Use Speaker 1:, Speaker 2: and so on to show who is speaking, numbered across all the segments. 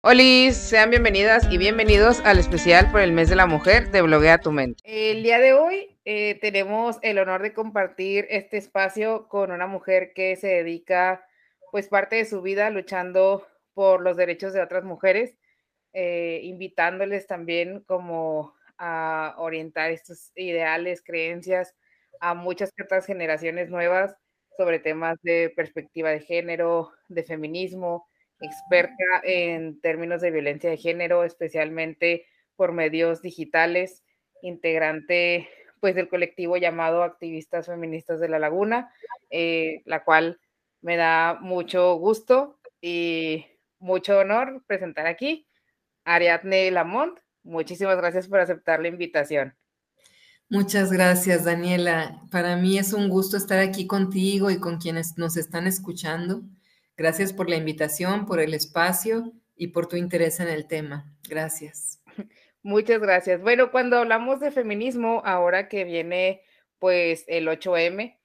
Speaker 1: Hola, sean bienvenidas y bienvenidos al especial por el mes de la mujer de Bloguea tu mente. El día de hoy eh, tenemos el honor de compartir este espacio con una mujer que se dedica pues parte de su vida luchando por los derechos de otras mujeres, eh, invitándoles también como a orientar estos ideales, creencias a muchas otras generaciones nuevas sobre temas de perspectiva de género, de feminismo, experta en términos de violencia de género, especialmente por medios digitales, integrante pues del colectivo llamado Activistas Feministas de la Laguna, eh, la cual me da mucho gusto y mucho honor presentar aquí Ariadne Lamont. Muchísimas gracias por aceptar la invitación.
Speaker 2: Muchas gracias, Daniela. Para mí es un gusto estar aquí contigo y con quienes nos están escuchando. Gracias por la invitación, por el espacio y por tu interés en el tema. Gracias.
Speaker 1: Muchas gracias. Bueno, cuando hablamos de feminismo, ahora que viene pues el 8M,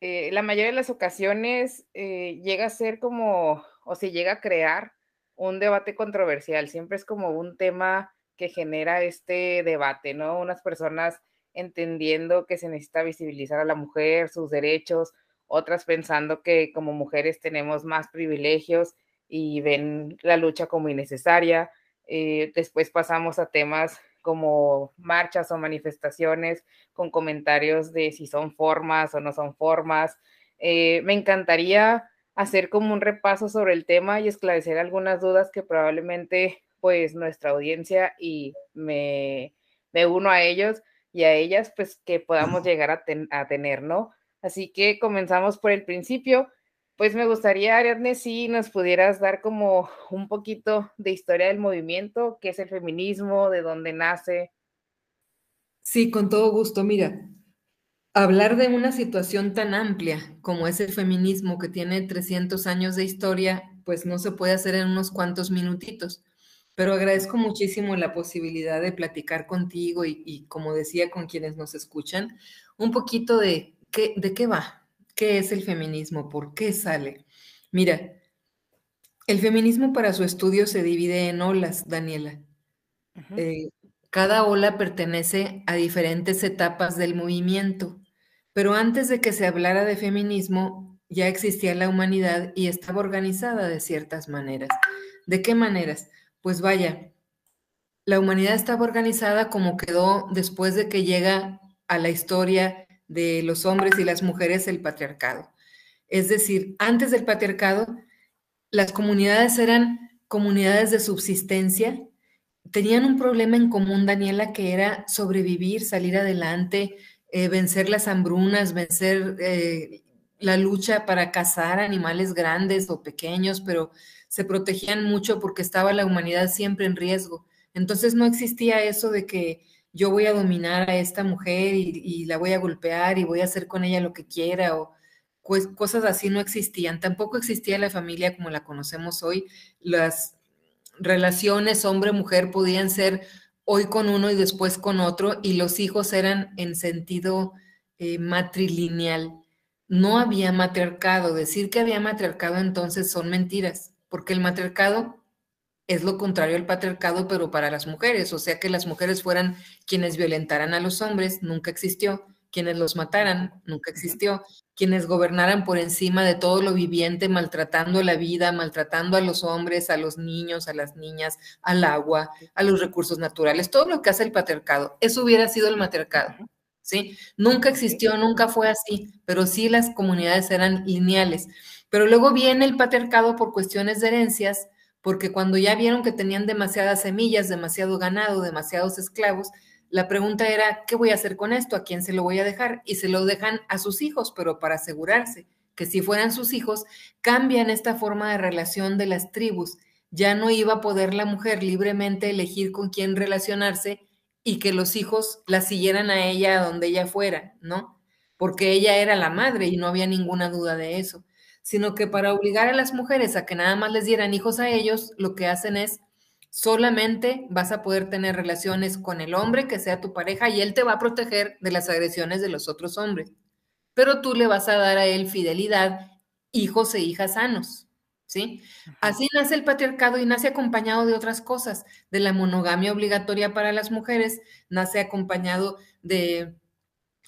Speaker 1: eh, la mayoría de las ocasiones eh, llega a ser como, o se llega a crear un debate controversial. Siempre es como un tema que genera este debate, ¿no? Unas personas entendiendo que se necesita visibilizar a la mujer, sus derechos, otras pensando que como mujeres tenemos más privilegios y ven la lucha como innecesaria. Eh, después pasamos a temas como marchas o manifestaciones con comentarios de si son formas o no son formas. Eh, me encantaría hacer como un repaso sobre el tema y esclarecer algunas dudas que probablemente pues nuestra audiencia y me, me uno a ellos y a ellas pues que podamos llegar a, a tener, ¿no? Así que comenzamos por el principio. Pues me gustaría, Ariadne, si nos pudieras dar como un poquito de historia del movimiento, qué es el feminismo, de dónde nace.
Speaker 2: Sí, con todo gusto. Mira, hablar de una situación tan amplia como es el feminismo que tiene 300 años de historia, pues no se puede hacer en unos cuantos minutitos. Pero agradezco muchísimo la posibilidad de platicar contigo y, y como decía, con quienes nos escuchan, un poquito de ¿de qué va? ¿Qué es el feminismo? ¿Por qué sale? Mira, el feminismo para su estudio se divide en olas, Daniela. Eh, cada ola pertenece a diferentes etapas del movimiento, pero antes de que se hablara de feminismo, ya existía la humanidad y estaba organizada de ciertas maneras. ¿De qué maneras? Pues vaya, la humanidad estaba organizada como quedó después de que llega a la historia de los hombres y las mujeres el patriarcado. Es decir, antes del patriarcado, las comunidades eran comunidades de subsistencia, tenían un problema en común, Daniela, que era sobrevivir, salir adelante, eh, vencer las hambrunas, vencer eh, la lucha para cazar animales grandes o pequeños, pero se protegían mucho porque estaba la humanidad siempre en riesgo. Entonces no existía eso de que yo voy a dominar a esta mujer y, la voy a golpear y voy a hacer con ella lo que quiera o cosas así no existían. Tampoco existía la familia como la conocemos hoy. Las relaciones hombre-mujer podían ser hoy con uno y después con otro y los hijos eran en sentido eh, matrilineal. No había matriarcado. Decir que había matriarcado entonces son mentiras, porque el matriarcado es lo contrario al patriarcado, pero para las mujeres, o sea que las mujeres fueran quienes violentaran a los hombres, nunca existió, quienes los mataran, nunca existió, quienes gobernaran por encima de todo lo viviente, maltratando la vida, maltratando a los hombres, a los niños, a las niñas, al agua, a los recursos naturales, todo lo que hace el patriarcado, eso hubiera sido el matriarcado. ¿Sí? Nunca existió, nunca fue así, pero sí las comunidades eran lineales. Pero luego viene el patriarcado por cuestiones de herencias, porque cuando ya vieron que tenían demasiadas semillas, demasiado ganado, demasiados esclavos, la pregunta era, ¿qué voy a hacer con esto? ¿A quién se lo voy a dejar? Y se lo dejan a sus hijos, pero para asegurarse que si fueran sus hijos, cambian esta forma de relación de las tribus. Ya no iba a poder la mujer libremente elegir con quién relacionarse y que los hijos la siguieran a ella a donde ella fuera, ¿no? Porque ella era la madre y no había ninguna duda de eso sino que para obligar a las mujeres a que nada más les dieran hijos a ellos, lo que hacen es solamente vas a poder tener relaciones con el hombre que sea tu pareja y él te va a proteger de las agresiones de los otros hombres. Pero tú le vas a dar a él fidelidad, hijos e hijas sanos. ¿sí? Así nace el patriarcado y nace acompañado de otras cosas, de la monogamia obligatoria para las mujeres, nace acompañado de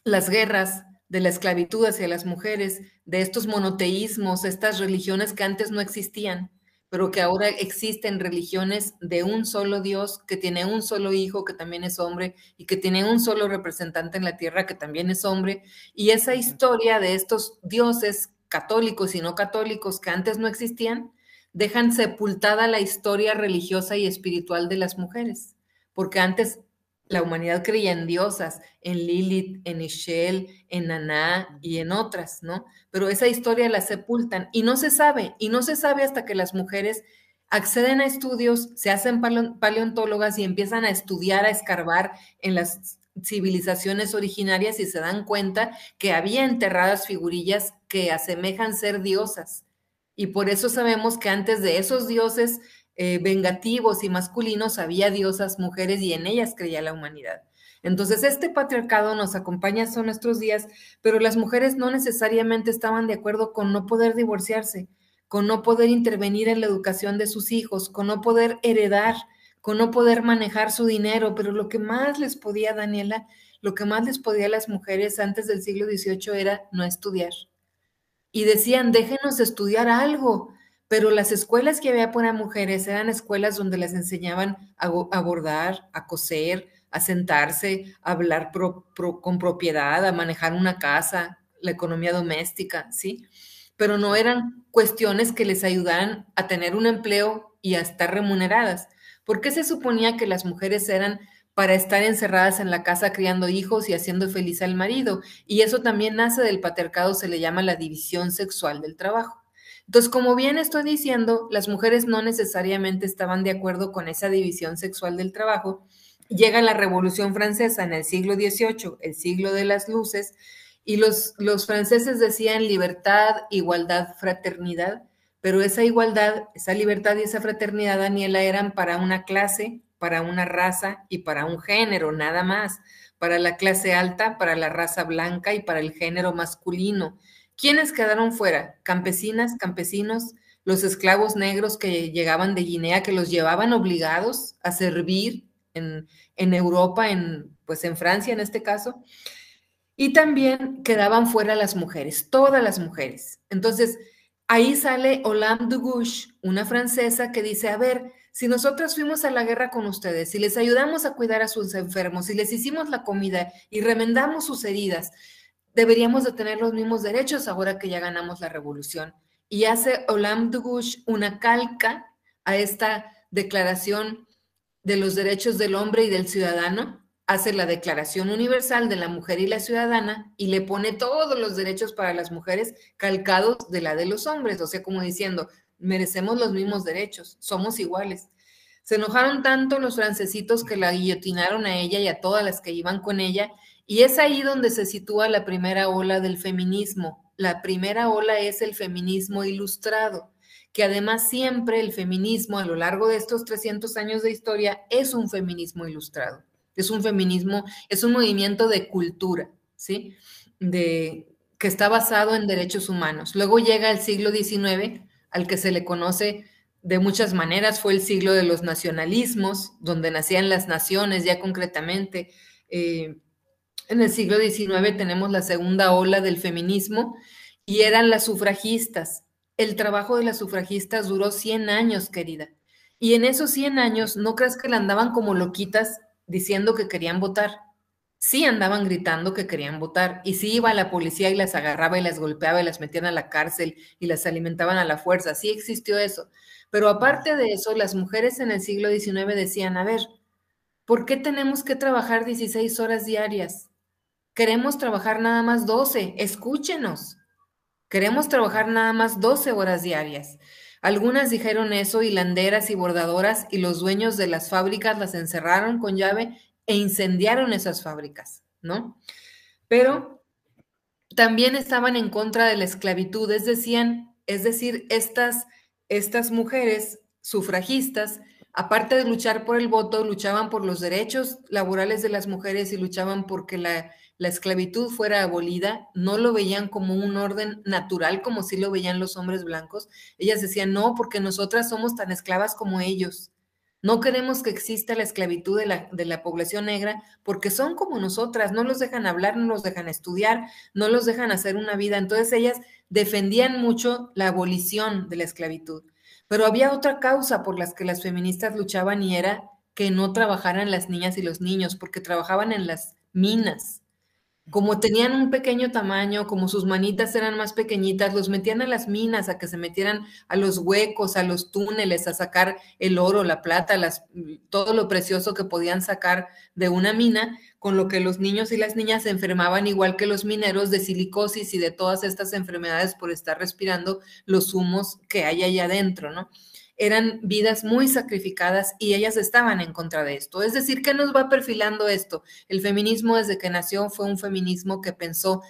Speaker 2: las guerras, de la esclavitud hacia las mujeres, de estos monoteísmos, estas religiones que antes no existían, pero que ahora existen religiones de un solo Dios, que tiene un solo hijo, que también es hombre, y que tiene un solo representante en la tierra, que también es hombre. Y esa historia de estos dioses católicos y no católicos que antes no existían, dejan sepultada la historia religiosa y espiritual de las mujeres, porque antes la humanidad creía en diosas, en Lilith, en Ishel, en Naná y en otras, ¿no? Pero esa historia la sepultan y no se sabe, y no se sabe hasta que las mujeres acceden a estudios, se hacen paleontólogas y empiezan a estudiar, a escarbar en las civilizaciones originarias y se dan cuenta que había enterradas figurillas que asemejan ser diosas. Y por eso sabemos que antes de esos dioses eh, vengativos y masculinos había diosas mujeres y en ellas creía la humanidad. Entonces, este patriarcado nos acompaña hasta nuestros días, pero las mujeres no necesariamente estaban de acuerdo con no poder divorciarse, con no poder intervenir en la educación de sus hijos, con no poder heredar, con no poder manejar su dinero, pero lo que más les podía, Daniela, lo que más les podía a las mujeres antes del siglo XVIII era no estudiar. Y decían, déjenos estudiar algo, pero las escuelas que había para mujeres eran escuelas donde les enseñaban a, bordar, a coser, a sentarse, a hablar con propiedad, a manejar una casa, la economía doméstica, ¿sí? Pero no eran cuestiones que les ayudaran a tener un empleo y a estar remuneradas. ¿Por qué se suponía que las mujeres eran para estar encerradas en la casa criando hijos y haciendo feliz al marido? Y eso también nace del patriarcado, se le llama la división sexual del trabajo. Entonces, como bien estoy diciendo, las mujeres no necesariamente estaban de acuerdo con esa división sexual del trabajo. Llega la Revolución Francesa en el siglo XVIII, el siglo de las luces, y los, los franceses decían libertad, igualdad, fraternidad, pero esa igualdad, esa libertad y esa fraternidad, Daniela, eran para una clase, para una raza y para un género, nada más. Para la clase alta, para la raza blanca y para el género masculino. ¿Quiénes quedaron fuera? Campesinas, campesinos, los esclavos negros que llegaban de Guinea, que los llevaban obligados a servir en, Europa, en, pues en Francia en este caso. Y también quedaban fuera las mujeres, todas las mujeres. Entonces, ahí sale de Gouges, una francesa que dice, a ver, si nosotras fuimos a la guerra con ustedes, si les ayudamos a cuidar a sus enfermos, si les hicimos la comida y remendamos sus heridas, deberíamos de tener los mismos derechos ahora que ya ganamos la revolución. Y hace Olam una calca a esta declaración de los derechos del hombre y del ciudadano, hace la Declaración Universal de la Mujer y la Ciudadana y le pone todos los derechos para las mujeres calcados de la de los hombres, o sea, como diciendo, merecemos los mismos derechos, somos iguales. Se enojaron tanto los francesitos que la guillotinaron a ella y a todas las que iban con ella y es ahí donde se sitúa la primera ola del feminismo. La primera ola es el feminismo ilustrado, que además siempre el feminismo a lo largo de estos 300 años de historia es un feminismo ilustrado. Es un feminismo, es un movimiento de cultura, ¿sí? De, que está basado en derechos humanos. Luego llega el siglo XIX, al que se le conoce de muchas maneras, fue el siglo de los nacionalismos, donde nacían las naciones ya concretamente. Eh, en el siglo XIX tenemos la segunda ola del feminismo y eran las sufragistas. El trabajo de las sufragistas duró 100 años, querida. Y en esos 100 años, no crees que la andaban como loquitas diciendo que querían votar. Sí andaban gritando que querían votar. Y sí iba la policía y las agarraba y las golpeaba y las metían a la cárcel y las alimentaban a la fuerza. Sí existió eso. Pero aparte de eso, las mujeres en el siglo XIX decían, a ver, ¿por qué tenemos que trabajar 16 horas diarias? Queremos trabajar nada más 12, escúchenos. Queremos trabajar nada más 12 horas diarias. Algunas dijeron eso, hilanderas y bordadoras, y los dueños de las fábricas las encerraron con llave e incendiaron esas fábricas, ¿no? Pero también estaban en contra de la esclavitud, es, decían, es decir, estas, estas mujeres sufragistas, aparte de luchar por el voto, luchaban por los derechos laborales de las mujeres y luchaban porque la la esclavitud fuera abolida, no lo veían como un orden natural como si lo veían los hombres blancos. Ellas decían, no, porque nosotras somos tan esclavas como ellos. No queremos que exista la esclavitud de la, de la, población negra porque son como nosotras, no los dejan hablar, no los dejan estudiar, no los dejan hacer una vida. Entonces ellas defendían mucho la abolición de la esclavitud. Pero había otra causa por las que las feministas luchaban y era que no trabajaran las niñas y los niños, porque trabajaban en las minas como tenían un pequeño tamaño, como sus manitas eran más pequeñitas, los metían a las minas, a que se metieran a los huecos, a los túneles, a sacar el oro, la plata, todo lo precioso que podían sacar de una mina, con lo que los niños y las niñas se enfermaban igual que los mineros de silicosis y de todas estas enfermedades por estar respirando los humos que hay allá adentro, ¿no? Eran vidas muy sacrificadas y ellas estaban en contra de esto. Es decir, ¿qué nos va perfilando esto? El feminismo desde que nació fue un feminismo que pensó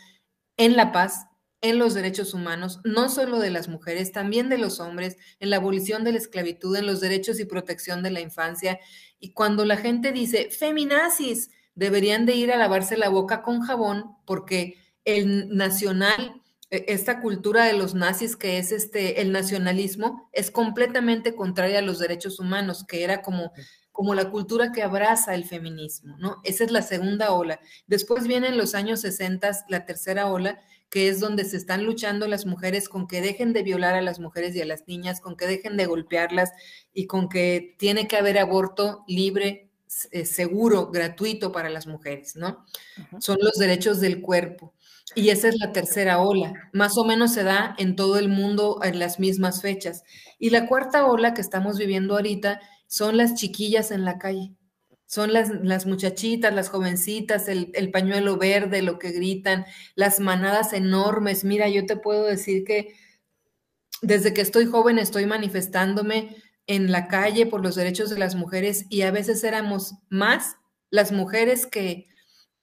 Speaker 2: en la paz, en los derechos humanos, no solo de las mujeres, también de los hombres, en la abolición de la esclavitud, en los derechos y protección de la infancia. Y cuando la gente dice, feminazis, deberían de ir a lavarse la boca con jabón porque el nacional esta cultura de los nazis que es este el nacionalismo es completamente contraria a los derechos humanos, que era como como la cultura que abraza el feminismo, ¿no? Esa es la segunda ola. Después vienen los años 60, la tercera ola, que es donde se están luchando las mujeres con que dejen de violar a las mujeres y a las niñas, con que dejen de golpearlas y con que tiene que haber aborto libre, eh, seguro, gratuito para las mujeres, ¿no? Son los derechos del cuerpo. Y esa es la tercera ola. Más o menos se da en todo el mundo en las mismas fechas. Y la cuarta ola que estamos viviendo ahorita son las chiquillas en la calle. Son las, las muchachitas, las jovencitas, el, el, pañuelo verde, lo que gritan, las manadas enormes. Mira, yo te puedo decir que desde que estoy joven estoy manifestándome en la calle por los derechos de las mujeres y a veces éramos más las mujeres que,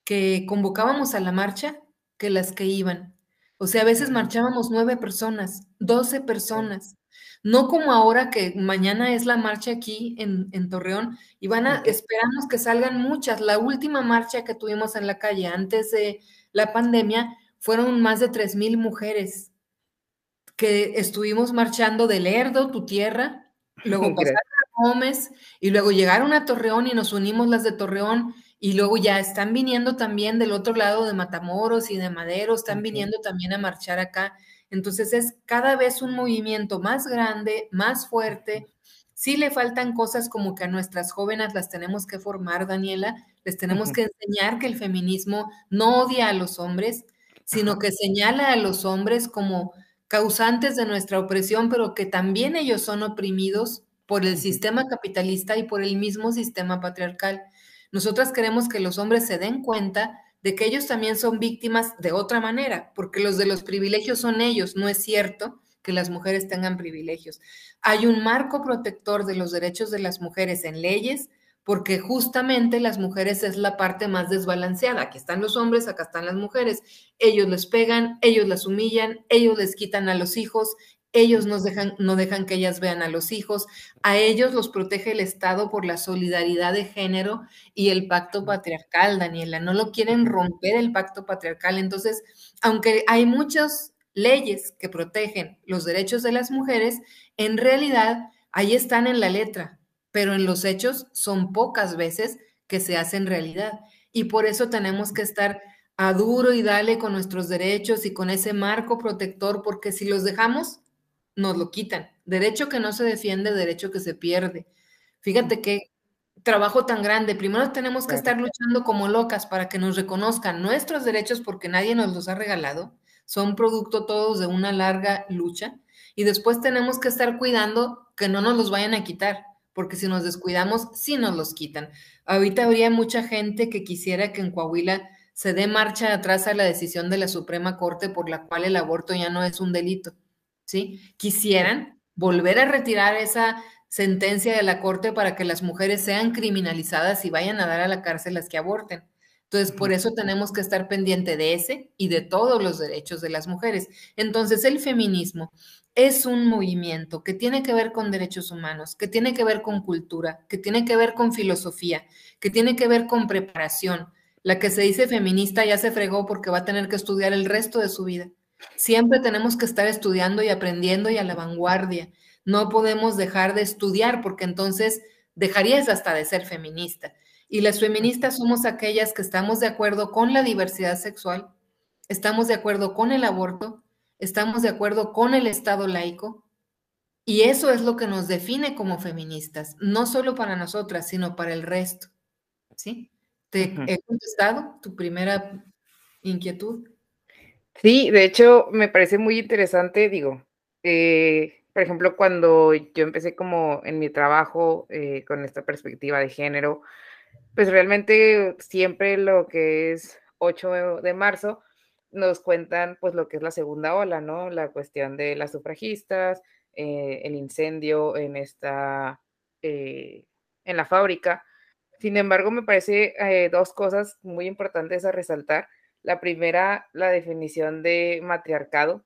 Speaker 2: que convocábamos a la marcha que las que iban. O sea, a veces marchábamos nueve personas, doce personas. No como ahora que mañana es la marcha aquí en, en Torreón y van a, esperamos que salgan muchas. La última marcha que tuvimos en la calle antes de la pandemia fueron más de tres mil mujeres que estuvimos marchando de Lerdo, tu tierra, luego pasaron a Gómez y luego llegaron a Torreón y nos unimos las de Torreón y luego ya están viniendo también del otro lado de Matamoros y de Madero, están viniendo también a marchar acá. Entonces es cada vez un movimiento más grande, más fuerte. Sí le faltan cosas como que a nuestras jóvenes las tenemos que formar, Daniela, les tenemos que enseñar que el feminismo no odia a los hombres, sino que señala a los hombres como causantes de nuestra opresión, pero que también ellos son oprimidos por el sistema capitalista y por el mismo sistema patriarcal. Nosotras queremos que los hombres se den cuenta de que ellos también son víctimas de otra manera, porque los de los privilegios son ellos, no es cierto que las mujeres tengan privilegios. Hay un marco protector de los derechos de las mujeres en leyes, porque justamente las mujeres es la parte más desbalanceada. Aquí están los hombres, acá están las mujeres. Ellos les pegan, ellos las humillan, ellos les quitan a los hijos, ellos nos dejan, no dejan que ellas vean a los hijos, a ellos los protege el Estado por la solidaridad de género y el pacto patriarcal, Daniela, no lo quieren romper el pacto patriarcal. Entonces, aunque hay muchas leyes que protegen los derechos de las mujeres, en realidad ahí están en la letra, pero en los hechos son pocas veces que se hacen realidad. Y por eso tenemos que estar a duro y dale con nuestros derechos y con ese marco protector, porque si los dejamos, nos lo quitan. Derecho que no se defiende, derecho que se pierde. Fíjate qué trabajo tan grande. Primero tenemos que estar luchando como locas para que nos reconozcan nuestros derechos porque nadie nos los ha regalado. Son producto todos de una larga lucha. Y después tenemos que estar cuidando que no nos los vayan a quitar, porque si nos descuidamos, sí nos los quitan. Ahorita habría mucha gente que quisiera que en Coahuila se dé marcha atrás a la decisión de la Suprema Corte por la cual el aborto ya no es un delito. ¿Sí? Quisieran volver a retirar esa sentencia de la Corte para que las mujeres sean criminalizadas y vayan a dar a la cárcel las que aborten. Entonces, por eso tenemos que estar pendiente de ese y de todos los derechos de las mujeres. Entonces, el feminismo es un movimiento que tiene que ver con derechos humanos, que tiene que ver con cultura, que tiene que ver con filosofía, que tiene que ver con preparación, La que se dice feminista ya se fregó porque va a tener que estudiar el resto de su vida. Siempre tenemos que estar estudiando y aprendiendo y a la vanguardia. No podemos dejar de estudiar porque entonces dejarías hasta de ser feminista. Y las feministas somos aquellas que estamos de acuerdo con la diversidad sexual, estamos de acuerdo con el aborto, estamos de acuerdo con el Estado laico. Y eso es lo que nos define como feministas, no solo para nosotras, sino para el resto. ¿Sí? ¿Te he contestado tu primera inquietud?
Speaker 1: Sí, de hecho, me parece muy interesante, digo, eh, por ejemplo, cuando yo empecé como en mi trabajo eh, con esta perspectiva de género, pues realmente siempre lo que es 8 de marzo nos cuentan pues lo que es la segunda ola, ¿no? La cuestión de las sufragistas, eh, el incendio en esta, en la fábrica. Sin embargo, me parece dos cosas muy importantes a resaltar. La primera, la definición de matriarcado,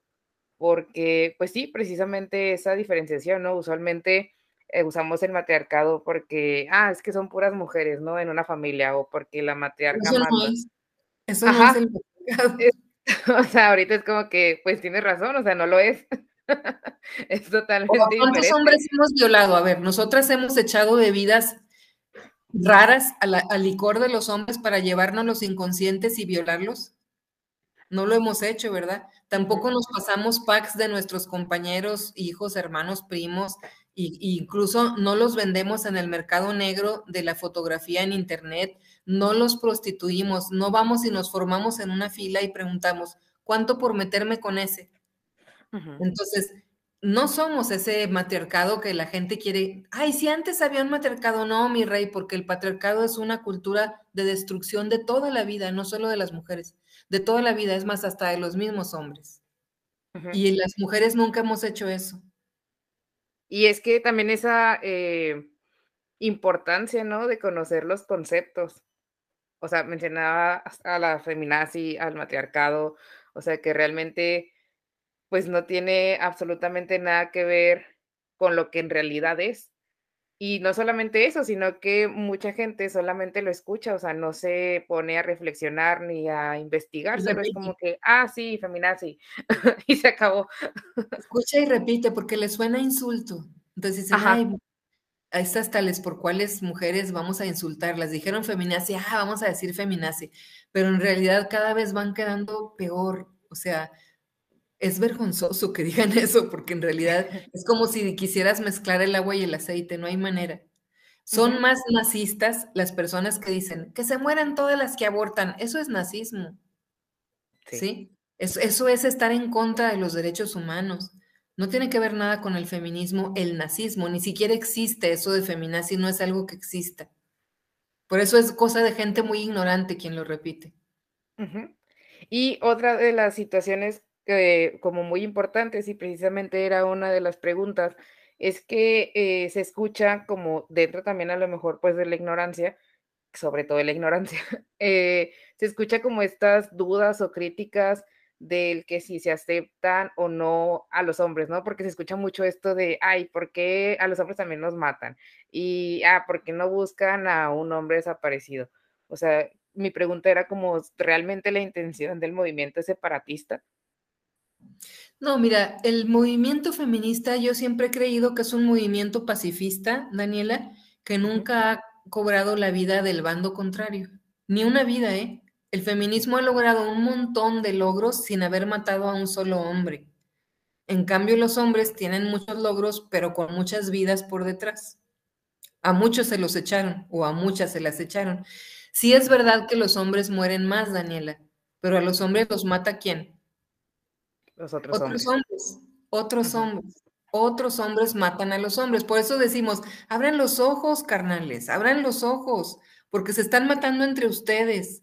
Speaker 1: porque, pues sí, precisamente esa diferenciación, ¿no? Usualmente eh, usamos el matriarcado porque, ah, es que son puras mujeres, ¿no? En una familia, o porque la matriarca
Speaker 2: Eso no es, eso no es el matriarcado.
Speaker 1: o sea, ahorita es como que, pues tienes razón, o sea, no lo es. es totalmente
Speaker 2: ¿Cuántos hombres hemos violado? A ver, nosotras hemos echado bebidas raras al licor de los hombres para llevarnos los inconscientes y violarlos? No lo hemos hecho, ¿verdad? Tampoco nos pasamos packs de nuestros compañeros, hijos, hermanos, primos, e incluso no los vendemos en el mercado negro de la fotografía en Internet, no los prostituimos, no vamos y nos formamos en una fila y preguntamos, ¿cuánto por meterme con ese? Entonces, no somos ese matriarcado que la gente quiere. Ay, si antes había un matriarcado, no, mi rey, porque el patriarcado es una cultura de destrucción de toda la vida, no solo de las mujeres, de toda la vida, es más, hasta de los mismos hombres. Y las mujeres nunca hemos hecho eso.
Speaker 1: Y es que también esa eh, importancia, ¿no? De conocer los conceptos. O sea, mencionaba a la feminazi, al matriarcado, o sea, que realmente pues no tiene absolutamente nada que ver con lo que en realidad es. Y no solamente eso, sino que mucha gente solamente lo escucha, o sea, no se pone a reflexionar ni a investigar, solo es como que, ah, sí, feminazi, y se acabó.
Speaker 2: Escucha y repite porque le suena insulto. Entonces dicen, ay, a estas tales por cuáles mujeres vamos a insultarlas. Dijeron feminazi, ah, vamos a decir feminazi, pero en realidad cada vez van quedando peor, o sea, es vergonzoso que digan eso, porque en realidad es como si quisieras mezclar el agua y el aceite, no hay manera. Son más nazistas las personas que dicen que se mueran todas las que abortan. Eso es nazismo. ¿Sí? Eso, es estar en contra de los derechos humanos. No tiene que ver nada con el feminismo, el nazismo. Ni siquiera existe eso de feminazi, no es algo que exista. Por eso es cosa de gente muy ignorante quien lo repite.
Speaker 1: Y otra de las situaciones como muy importantes y precisamente era una de las preguntas, es que eh, se escucha como dentro también a lo mejor pues de la ignorancia, sobre todo de la ignorancia, eh, se escucha como estas dudas o críticas del que si se aceptan o no a los hombres, ¿no? Porque se escucha mucho esto de, ay, ¿por qué a los hombres también nos matan? Y, ah, ¿por qué no buscan a un hombre desaparecido? O sea, mi pregunta era como, ¿realmente la intención del movimiento es separatista?
Speaker 2: No, mira, el movimiento feminista yo siempre he creído que es un movimiento pacifista, Daniela, que nunca ha cobrado la vida del bando contrario. Ni una vida, ¿eh? El feminismo ha logrado un montón de logros sin haber matado a un solo hombre. En cambio, los hombres tienen muchos logros, pero con muchas vidas por detrás. A muchos se los echaron o a muchas se las echaron. Sí es verdad que los hombres mueren más, Daniela, pero a los hombres los mata quién?
Speaker 1: Otros, hombres.
Speaker 2: Otros hombres. Otros hombres matan a los hombres. Por eso decimos, abran los ojos, carnales, abran los ojos, porque se están matando entre ustedes.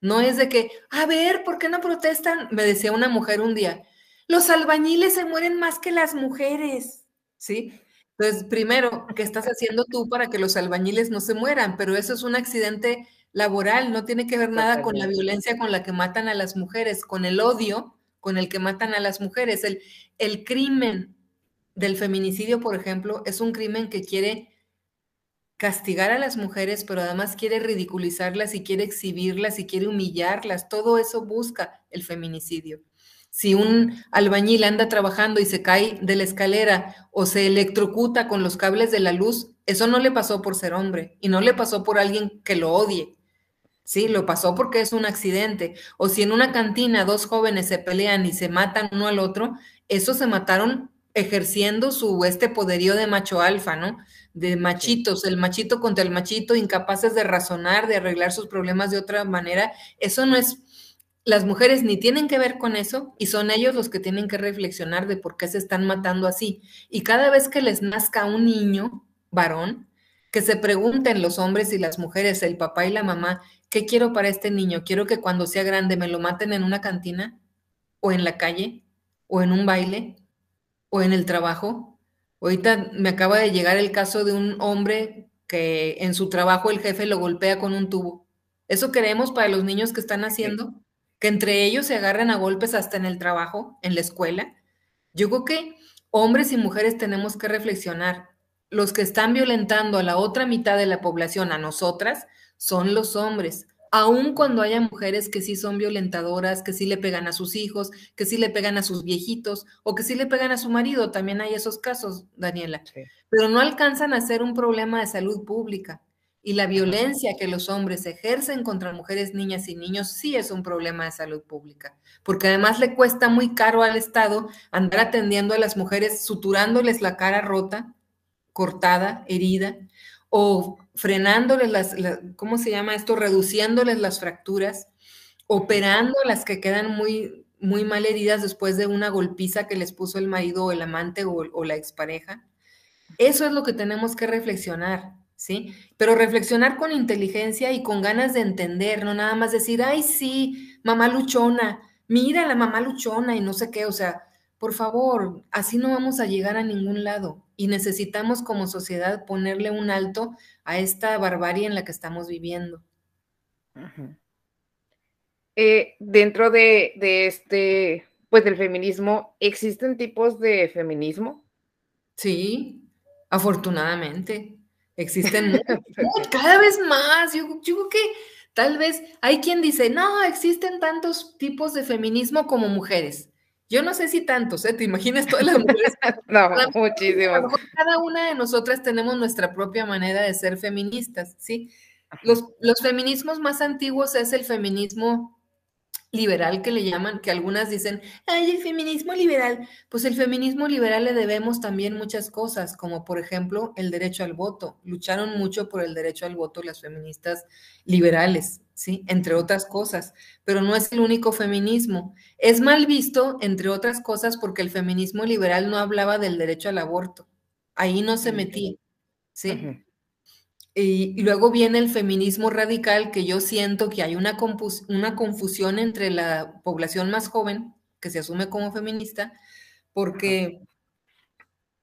Speaker 2: No es de que, a ver, ¿por qué no protestan? Me decía una mujer un día, los albañiles se mueren más que las mujeres, ¿sí? Entonces, primero, ¿qué estás haciendo tú para que los albañiles no se mueran? Pero eso es un accidente laboral, no tiene que ver nada con la violencia con la que matan a las mujeres, con el odio con el que matan a las mujeres. El, crimen del feminicidio, por ejemplo, es un crimen que quiere castigar a las mujeres, pero además quiere ridiculizarlas y quiere exhibirlas y quiere humillarlas. Todo eso busca el feminicidio. Si un albañil anda trabajando y se cae de la escalera o se electrocuta con los cables de la luz, eso no le pasó por ser hombre y no le pasó por alguien que lo odie. Sí, lo pasó porque es un accidente. O si en una cantina dos jóvenes se pelean y se matan uno al otro, eso se mataron ejerciendo su este poderío de macho alfa, ¿no? De machitos, el machito contra el machito, incapaces de razonar, de arreglar sus problemas de otra manera. Eso no es, las mujeres ni tienen que ver con eso y son ellos los que tienen que reflexionar de por qué se están matando así. Y cada vez que les nazca un niño varón, que se pregunten los hombres y las mujeres, el papá y la mamá, ¿qué quiero para este niño? ¿Quiero que cuando sea grande me lo maten en una cantina o en la calle o en un baile o en el trabajo? Ahorita me acaba de llegar el caso de un hombre que en su trabajo el jefe lo golpea con un tubo. ¿Eso queremos para los niños que están haciendo? Que entre ellos se agarren a golpes hasta en el trabajo, en la escuela. Yo creo que hombres y mujeres tenemos que reflexionar los que están violentando a la otra mitad de la población, a nosotras, son los hombres. Aun cuando haya mujeres que sí son violentadoras, que sí le pegan a sus hijos, que sí le pegan a sus viejitos o que sí le pegan a su marido, también hay esos casos, Daniela. Pero no alcanzan a ser un problema de salud pública. Y la violencia que los hombres ejercen contra mujeres, niñas y niños sí es un problema de salud pública, porque además le cuesta muy caro al Estado andar atendiendo a las mujeres, suturándoles la cara rota, cortada, herida, o frenándoles las, ¿cómo se llama esto? Reduciéndoles las fracturas, operando las que quedan muy, muy mal heridas después de una golpiza que les puso el marido o el amante o, o la expareja. Eso es lo que tenemos que reflexionar, ¿sí? Pero reflexionar con inteligencia y con ganas de entender, no nada más decir, ay, sí, mamá luchona, mira la mamá luchona y no sé qué, o sea, por favor, así no vamos a llegar a ningún lado y necesitamos como sociedad ponerle un alto a esta barbarie en la que estamos viviendo.
Speaker 1: Eh, dentro de, este, pues del feminismo, ¿existen tipos de feminismo?
Speaker 2: Sí, afortunadamente. Existen cada vez más. Yo, yo creo que tal vez hay quien dice, no, existen tantos tipos de feminismo como mujeres. Yo no sé si tantos, ¿eh? ¿Te imaginas todas las mujeres?
Speaker 1: no, muchísimas.
Speaker 2: Cada una de nosotras tenemos nuestra propia manera de ser feministas, ¿sí? Los, los, feminismos más antiguos es el feminismo liberal que le llaman, que algunas dicen, ay, el feminismo liberal. Pues el feminismo liberal le debemos también muchas cosas, como por ejemplo el derecho al voto. Lucharon mucho por el derecho al voto las feministas liberales, ¿sí? Entre otras cosas, pero no es el único feminismo. Es mal visto, entre otras cosas, porque el feminismo liberal no hablaba del derecho al aborto. Ahí no se metía, ¿sí? Y, luego viene el feminismo radical, que yo siento que hay una, una confusión entre la población más joven, que se asume como feminista, porque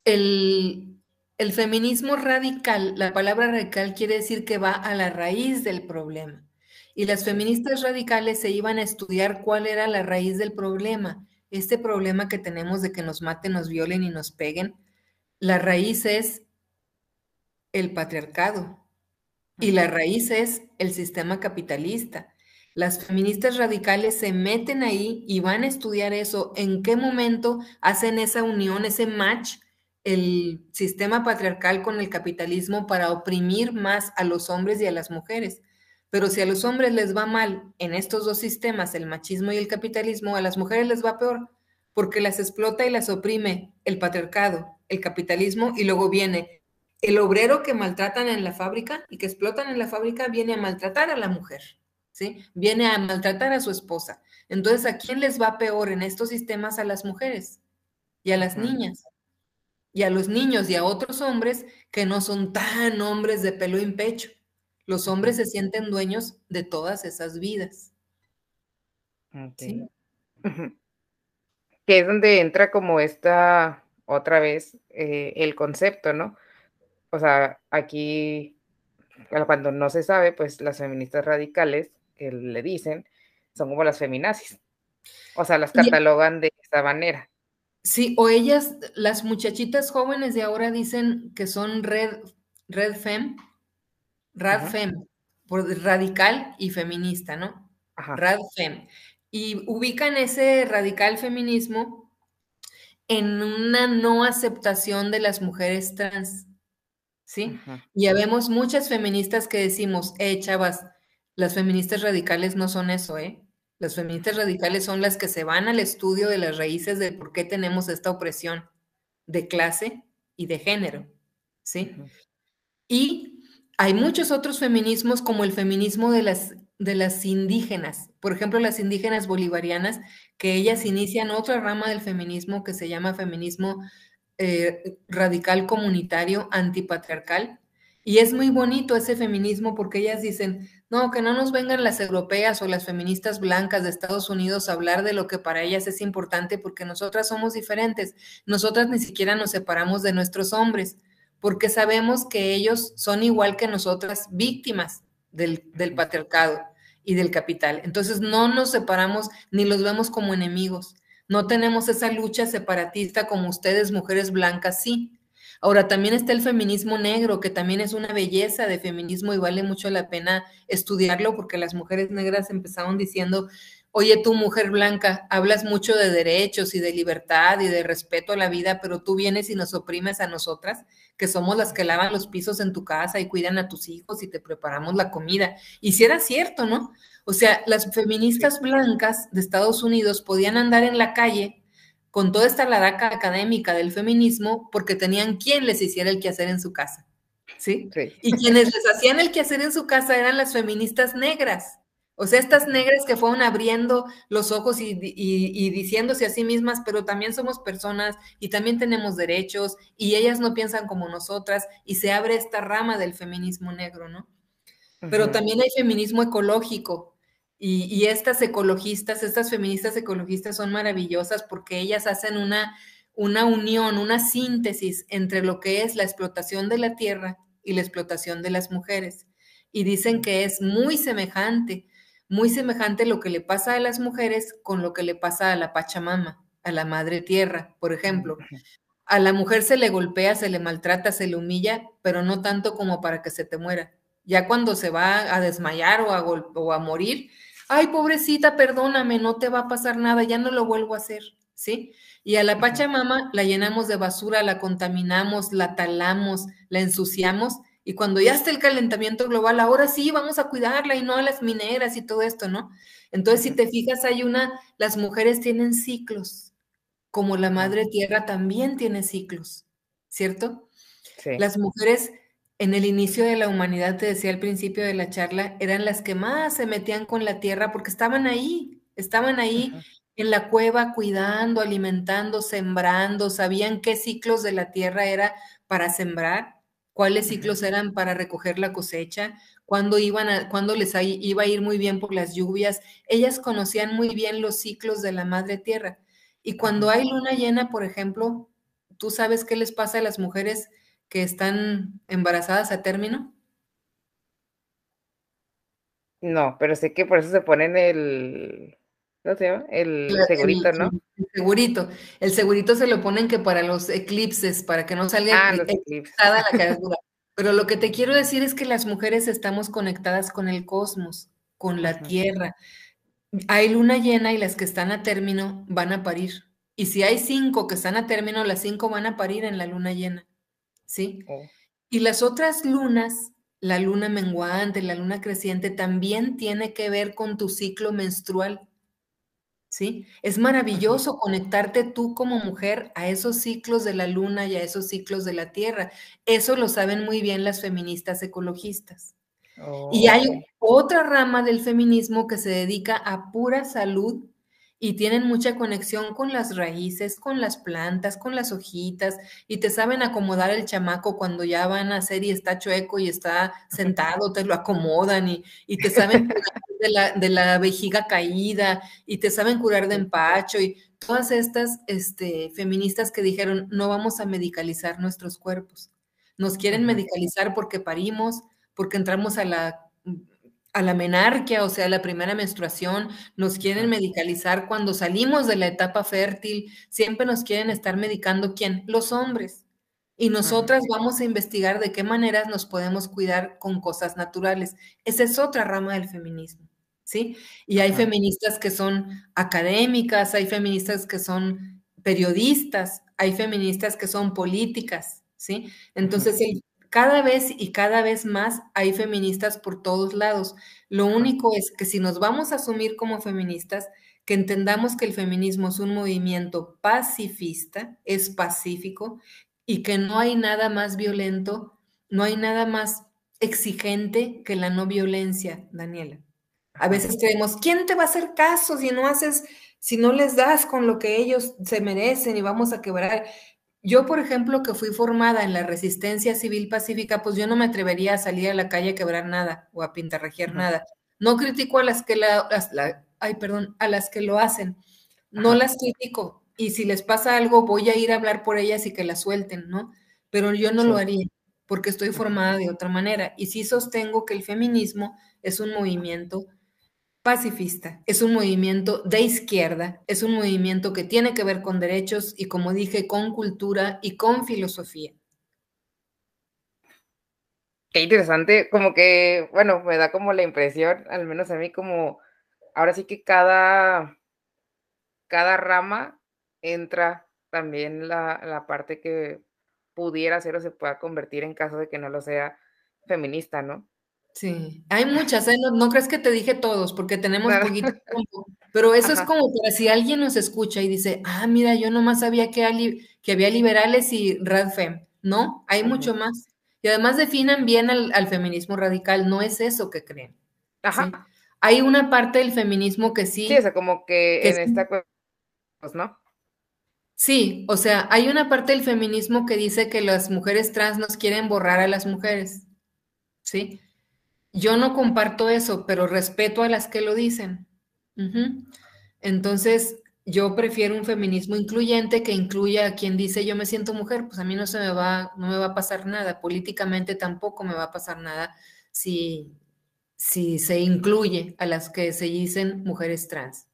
Speaker 2: el, el feminismo radical, la palabra radical quiere decir que va a la raíz del problema. Y las feministas radicales se iban a estudiar cuál era la raíz del problema. Este problema que tenemos de que nos maten, nos violen y nos peguen, la raíz es el patriarcado y la raíz es el sistema capitalista. Las feministas radicales se meten ahí y van a estudiar eso, en qué momento hacen esa unión, ese match, el sistema patriarcal con el capitalismo para oprimir más a los hombres y a las mujeres. Pero si a los hombres les va mal en estos dos sistemas, el machismo y el capitalismo, a las mujeres les va peor, porque las explota y las oprime el patriarcado, el capitalismo, y luego viene el obrero que maltratan en la fábrica y que explotan en la fábrica, viene a maltratar a la mujer, ¿sí? Viene a maltratar a su esposa. Entonces, ¿a quién les va peor en estos sistemas? A las mujeres y a las niñas y a los niños y a otros hombres que no son tan hombres de pelo en pecho. Los hombres se sienten dueños de todas esas vidas.
Speaker 1: Que es donde entra como esta, otra vez, eh, el concepto, ¿no? O sea, aquí, cuando no se sabe, pues las feministas radicales que le dicen son como las feminazis. O sea, las catalogan de esa manera.
Speaker 2: Sí, o ellas, las muchachitas jóvenes de ahora dicen que son red, red fem, Radfem, radical y feminista, ¿no? Radfem. Y ubican ese radical feminismo en una no aceptación de las mujeres trans, ¿sí? Y habemos muchas feministas que decimos, eh, chavas, las feministas radicales no son eso, ¿eh? Las feministas radicales son las que se van al estudio de las raíces de por qué tenemos esta opresión de clase y de género, ¿sí? Y hay muchos otros feminismos como el feminismo de las, de las indígenas, por ejemplo, las indígenas bolivarianas, que ellas inician otra rama del feminismo que se llama feminismo eh, radical comunitario antipatriarcal. Y es muy bonito ese feminismo porque ellas dicen, no, que no nos vengan las europeas o las feministas blancas de Estados Unidos a hablar de lo que para ellas es importante porque nosotras somos diferentes. Nosotras ni siquiera nos separamos de nuestros hombres porque sabemos que ellos son igual que nosotras víctimas del, del patriarcado y del capital. Entonces no nos separamos ni los vemos como enemigos. No tenemos esa lucha separatista como ustedes, mujeres blancas, sí. Ahora, también está el feminismo negro, que también es una belleza de feminismo y vale mucho la pena estudiarlo porque las mujeres negras empezaron diciendo, oye, tú mujer blanca, hablas mucho de derechos y de libertad y de respeto a la vida, pero tú vienes y nos oprimes a nosotras, que somos las que lavan los pisos en tu casa y cuidan a tus hijos y te preparamos la comida. Y si era cierto, ¿no? O sea, las feministas blancas de Estados Unidos podían andar en la calle con toda esta laraca académica del feminismo porque tenían quien les hiciera el quehacer en su casa. ¿sí? Y quienes les hacían el quehacer en su casa eran las feministas negras. O sea, estas negras que fueron abriendo los ojos y, y, diciéndose a sí mismas, pero también somos personas y también tenemos derechos y ellas no piensan como nosotras y se abre esta rama del feminismo negro, ¿no? Pero también hay feminismo ecológico, y, estas ecologistas, estas feministas ecologistas son maravillosas porque ellas hacen una, una unión, una síntesis entre lo que es la explotación de la tierra y la explotación de las mujeres. Y dicen que es muy semejante, muy semejante lo que le pasa a las mujeres con lo que le pasa a la Pachamama, a la madre tierra, por ejemplo. A la mujer se le golpea, se le maltrata, se le humilla, pero no tanto como para que se te muera. Ya cuando se va a desmayar o a, o a morir, ay, pobrecita, perdóname, no te va a pasar nada, ya no lo vuelvo a hacer, ¿sí? Y a la Pachamama la llenamos de basura, la contaminamos, la talamos, la ensuciamos, y cuando ya está el calentamiento global, ahora sí vamos a cuidarla y no a las mineras y todo esto, ¿no? Entonces, si te fijas, hay una, las mujeres tienen ciclos, como la madre tierra también tiene ciclos, ¿cierto? Sí. Las mujeres en el inicio de la humanidad, te decía al principio de la charla, eran las que más se metían con la tierra porque estaban ahí, estaban ahí en la cueva cuidando, alimentando, sembrando, sabían qué ciclos de la tierra era para sembrar, cuáles ciclos eran para recoger la cosecha, cuándo iban a, cuándo les iba a ir muy bien por las lluvias. Ellas conocían muy bien los ciclos de la madre tierra. Y cuando hay luna llena, por ejemplo, tú sabes qué les pasa a las mujeres que están embarazadas a término?
Speaker 1: No, pero sé que por eso se ponen el, ¿cómo se llama? El segurito, ¿no?
Speaker 2: El, segurito. El segurito se lo ponen que para los eclipses, para que no salga ah, la caradura. Pero lo que te quiero decir es que las mujeres estamos conectadas con el cosmos, con la tierra. Hay luna llena y las que están a término van a parir. Y si hay cinco que están a término, las cinco van a parir en la luna llena. ¿Sí? Y las otras lunas, la luna menguante, la luna creciente, también tiene que ver con tu ciclo menstrual. ¿Sí? Es maravilloso conectarte tú como mujer a esos ciclos de la luna y a esos ciclos de la tierra. Eso lo saben muy bien las feministas ecologistas. Y hay otra rama del feminismo que se dedica a pura salud y tienen mucha conexión con las raíces, con las plantas, con las hojitas, y te saben acomodar el chamaco cuando ya van a hacer y está chueco y está sentado, te lo acomodan y, y te saben curar de la, de la, vejiga caída y te saben curar de empacho y todas estas este, feministas que dijeron, no vamos a medicalizar nuestros cuerpos. Nos quieren medicalizar porque parimos, porque entramos a la a la menarquia, o sea, la primera menstruación, nos quieren medicalizar cuando salimos de la etapa fértil, siempre nos quieren estar medicando quién? Los hombres. y nosotras vamos a investigar de qué maneras nos podemos cuidar con cosas naturales. Esa es otra rama del feminismo, ¿sí? Y hay feministas que son académicas, hay feministas que son periodistas, hay feministas que son políticas, ¿sí? Entonces, cada vez y cada vez más hay feministas por todos lados. Lo único es que si nos vamos a asumir como feministas, que entendamos que el feminismo es un movimiento pacifista, es pacífico y que no hay nada más violento, no hay nada más exigente que la no violencia, Daniela. A veces creemos, ¿quién te va a hacer caso si no haces, si no les das con lo que ellos se merecen y vamos a quebrar? Yo, por ejemplo, que fui formada en la resistencia civil pacífica, pues yo no me atrevería a salir a la calle a quebrar nada o a pintarrajear nada. No critico a las que la, ay, perdón, a las que lo hacen. No las critico. Y si les pasa algo, voy a ir a hablar por ellas y que las suelten, ¿no? Pero yo no lo haría porque estoy formada de otra manera. Y sí sostengo que el feminismo es un movimiento pacifista, es un movimiento de izquierda, es un movimiento que tiene que ver con derechos y, como dije, con cultura y con filosofía.
Speaker 1: Qué interesante, como que, bueno, me da como la impresión, al menos a mí, como ahora sí que cada, cada rama entra también la, la parte que pudiera ser o se pueda convertir en caso de que no lo sea feminista, ¿no?
Speaker 2: Sí, hay muchas, ¿eh? no, crees que te dije todos, porque tenemos poquito tiempo, pero eso es como para si alguien nos escucha y dice, ah, mira, yo nomás sabía que, que había liberales y radfem, ¿no? Hay mucho más. Y además definan bien al, feminismo radical, no es eso que creen. Ajá hay una parte del feminismo que sí.
Speaker 1: Sí, o sea, como que, en esta pues, ¿no?
Speaker 2: Sí, o sea, hay una parte del feminismo que dice que las mujeres trans nos quieren borrar a las mujeres. ¿Sí? Yo no comparto eso, pero respeto a las que lo dicen. Entonces, yo prefiero un feminismo incluyente que incluya a quien dice yo me siento mujer, pues a mí no se me va, no me va a pasar nada, políticamente tampoco me va a pasar nada si, si se incluye a las que se dicen mujeres trans.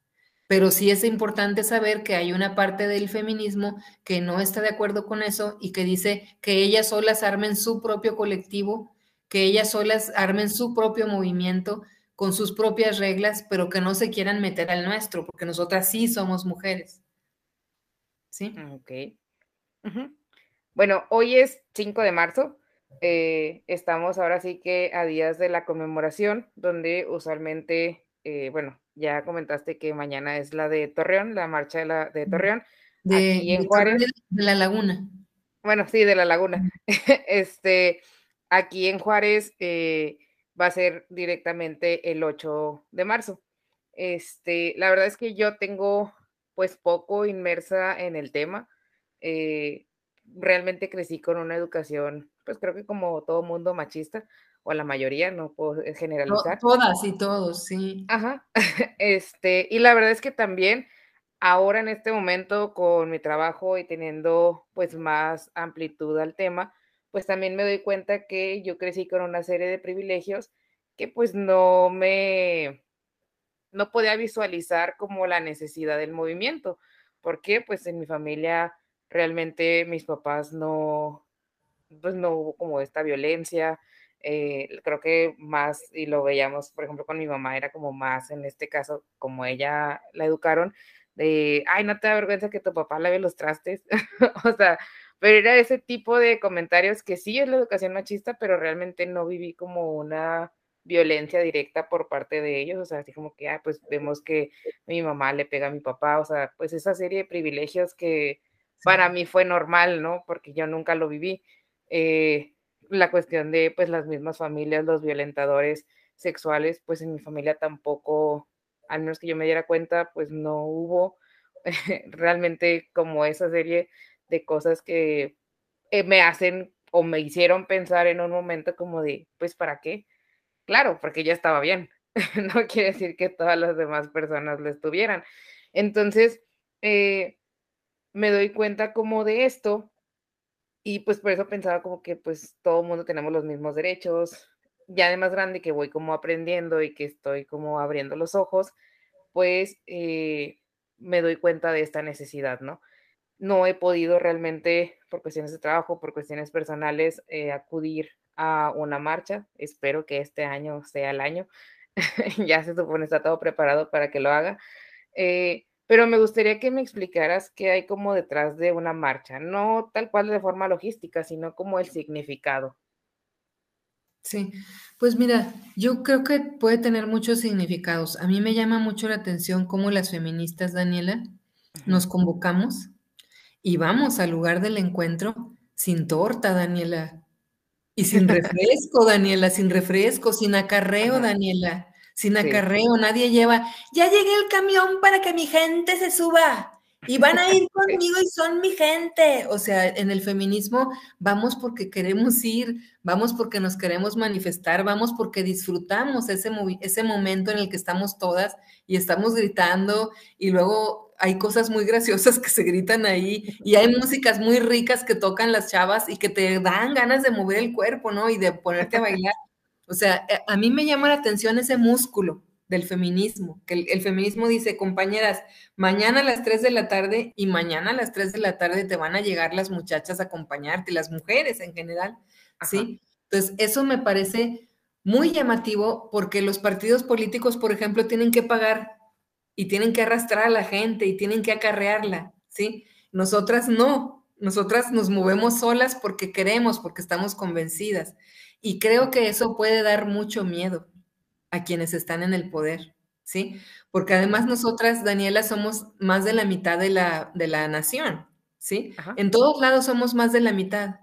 Speaker 2: Pero sí es importante saber que hay una parte del feminismo que no está de acuerdo con eso y que dice que ellas solas armen su propio colectivo, que ellas solas armen su propio movimiento con sus propias reglas, pero que no se quieran meter al nuestro, porque nosotras sí somos mujeres. ¿Sí?
Speaker 1: Ok. Bueno, hoy es 5 de marzo. Eh, estamos ahora sí que a días de la conmemoración, donde usualmente, eh, bueno, ya comentaste que mañana es la de Torreón, la marcha de, la, de Torreón.
Speaker 2: De, aquí en Juárez. De la laguna.
Speaker 1: Bueno, sí, de la laguna. este, aquí en Juárez eh, va a ser directamente el 8 de marzo. Este, la verdad es que yo tengo pues poco inmersa en el tema. realmente crecí con una educación pues creo que como todo mundo machista, o la mayoría, no puedo generalizar.
Speaker 2: Todas y todos, sí.
Speaker 1: Ajá. Este, y la verdad es que también ahora en este momento con mi trabajo y teniendo pues más amplitud al tema, pues también me doy cuenta que yo crecí con una serie de privilegios que pues no me, no podía visualizar como la necesidad del movimiento. porque Pues en mi familia realmente mis papás no, pues no hubo como esta violencia. Eh, creo que más, y lo veíamos, por ejemplo, con mi mamá, era como más en este caso, como ella la educaron, de, ay, no te da vergüenza que tu papá lave los trastes. o sea, pero era ese tipo de comentarios que sí es la educación machista, pero realmente no viví como una violencia directa por parte de ellos, o sea, así como que, ah, pues vemos que mi mamá le pega a mi papá, o sea, pues esa serie de privilegios que para mí fue normal, ¿no? Porque yo nunca lo viví. Eh, la cuestión de pues las mismas familias, los violentadores sexuales, pues en mi familia tampoco, al menos que yo me diera cuenta, pues no hubo realmente como esa serie de cosas que eh, me hacen o me hicieron pensar en un momento como de, pues, ¿para qué? Claro, porque ya estaba bien. no quiere decir que todas las demás personas lo estuvieran. Entonces, eh, me doy cuenta como de esto y pues por eso pensaba como que pues todo el mundo tenemos los mismos derechos. Ya de más grande que voy como aprendiendo y que estoy como abriendo los ojos, pues eh, me doy cuenta de esta necesidad, ¿no? No he podido realmente, por cuestiones de trabajo, por cuestiones personales, eh, acudir a una marcha. Espero que este año sea el año. ya se supone está todo preparado para que lo haga. Eh, pero me gustaría que me explicaras qué hay como detrás de una marcha, no tal cual de forma logística, sino como el significado.
Speaker 2: Sí, pues mira, yo creo que puede tener muchos significados. A mí me llama mucho la atención cómo las feministas, Daniela, nos convocamos y vamos al lugar del encuentro sin torta, Daniela, y sin refresco, Daniela, sin refresco, sin acarreo, Daniela sin acarreo, nadie lleva, ya llegué el camión para que mi gente se suba y van a ir conmigo y son mi gente. O sea, en el feminismo vamos porque queremos ir, vamos porque nos queremos manifestar, vamos porque disfrutamos ese, ese momento en el que estamos todas y estamos gritando y luego hay cosas muy graciosas que se gritan ahí y hay músicas muy ricas que tocan las chavas y que te dan ganas de mover el cuerpo, ¿no? Y de ponerte a bailar. O sea, eh, a mí me llama la atención ese músculo del feminismo, que el, feminismo dice, compañeras, mañana a las 3 de la tarde y mañana a las 3 de la tarde te van a llegar las muchachas a acompañarte, las mujeres en general, ¿sí? Entonces, eso me parece muy llamativo porque los partidos políticos, por ejemplo, tienen que pagar y tienen que arrastrar a la gente y tienen que acarrearla, ¿sí? Nosotras no, nosotras nos movemos solas porque queremos, porque estamos convencidas. Y creo que eso puede dar mucho miedo a quienes están en el poder, ¿sí? Porque además nosotras, Daniela, somos más de la mitad de la, de la nación, ¿sí? En todos lados somos más de la mitad.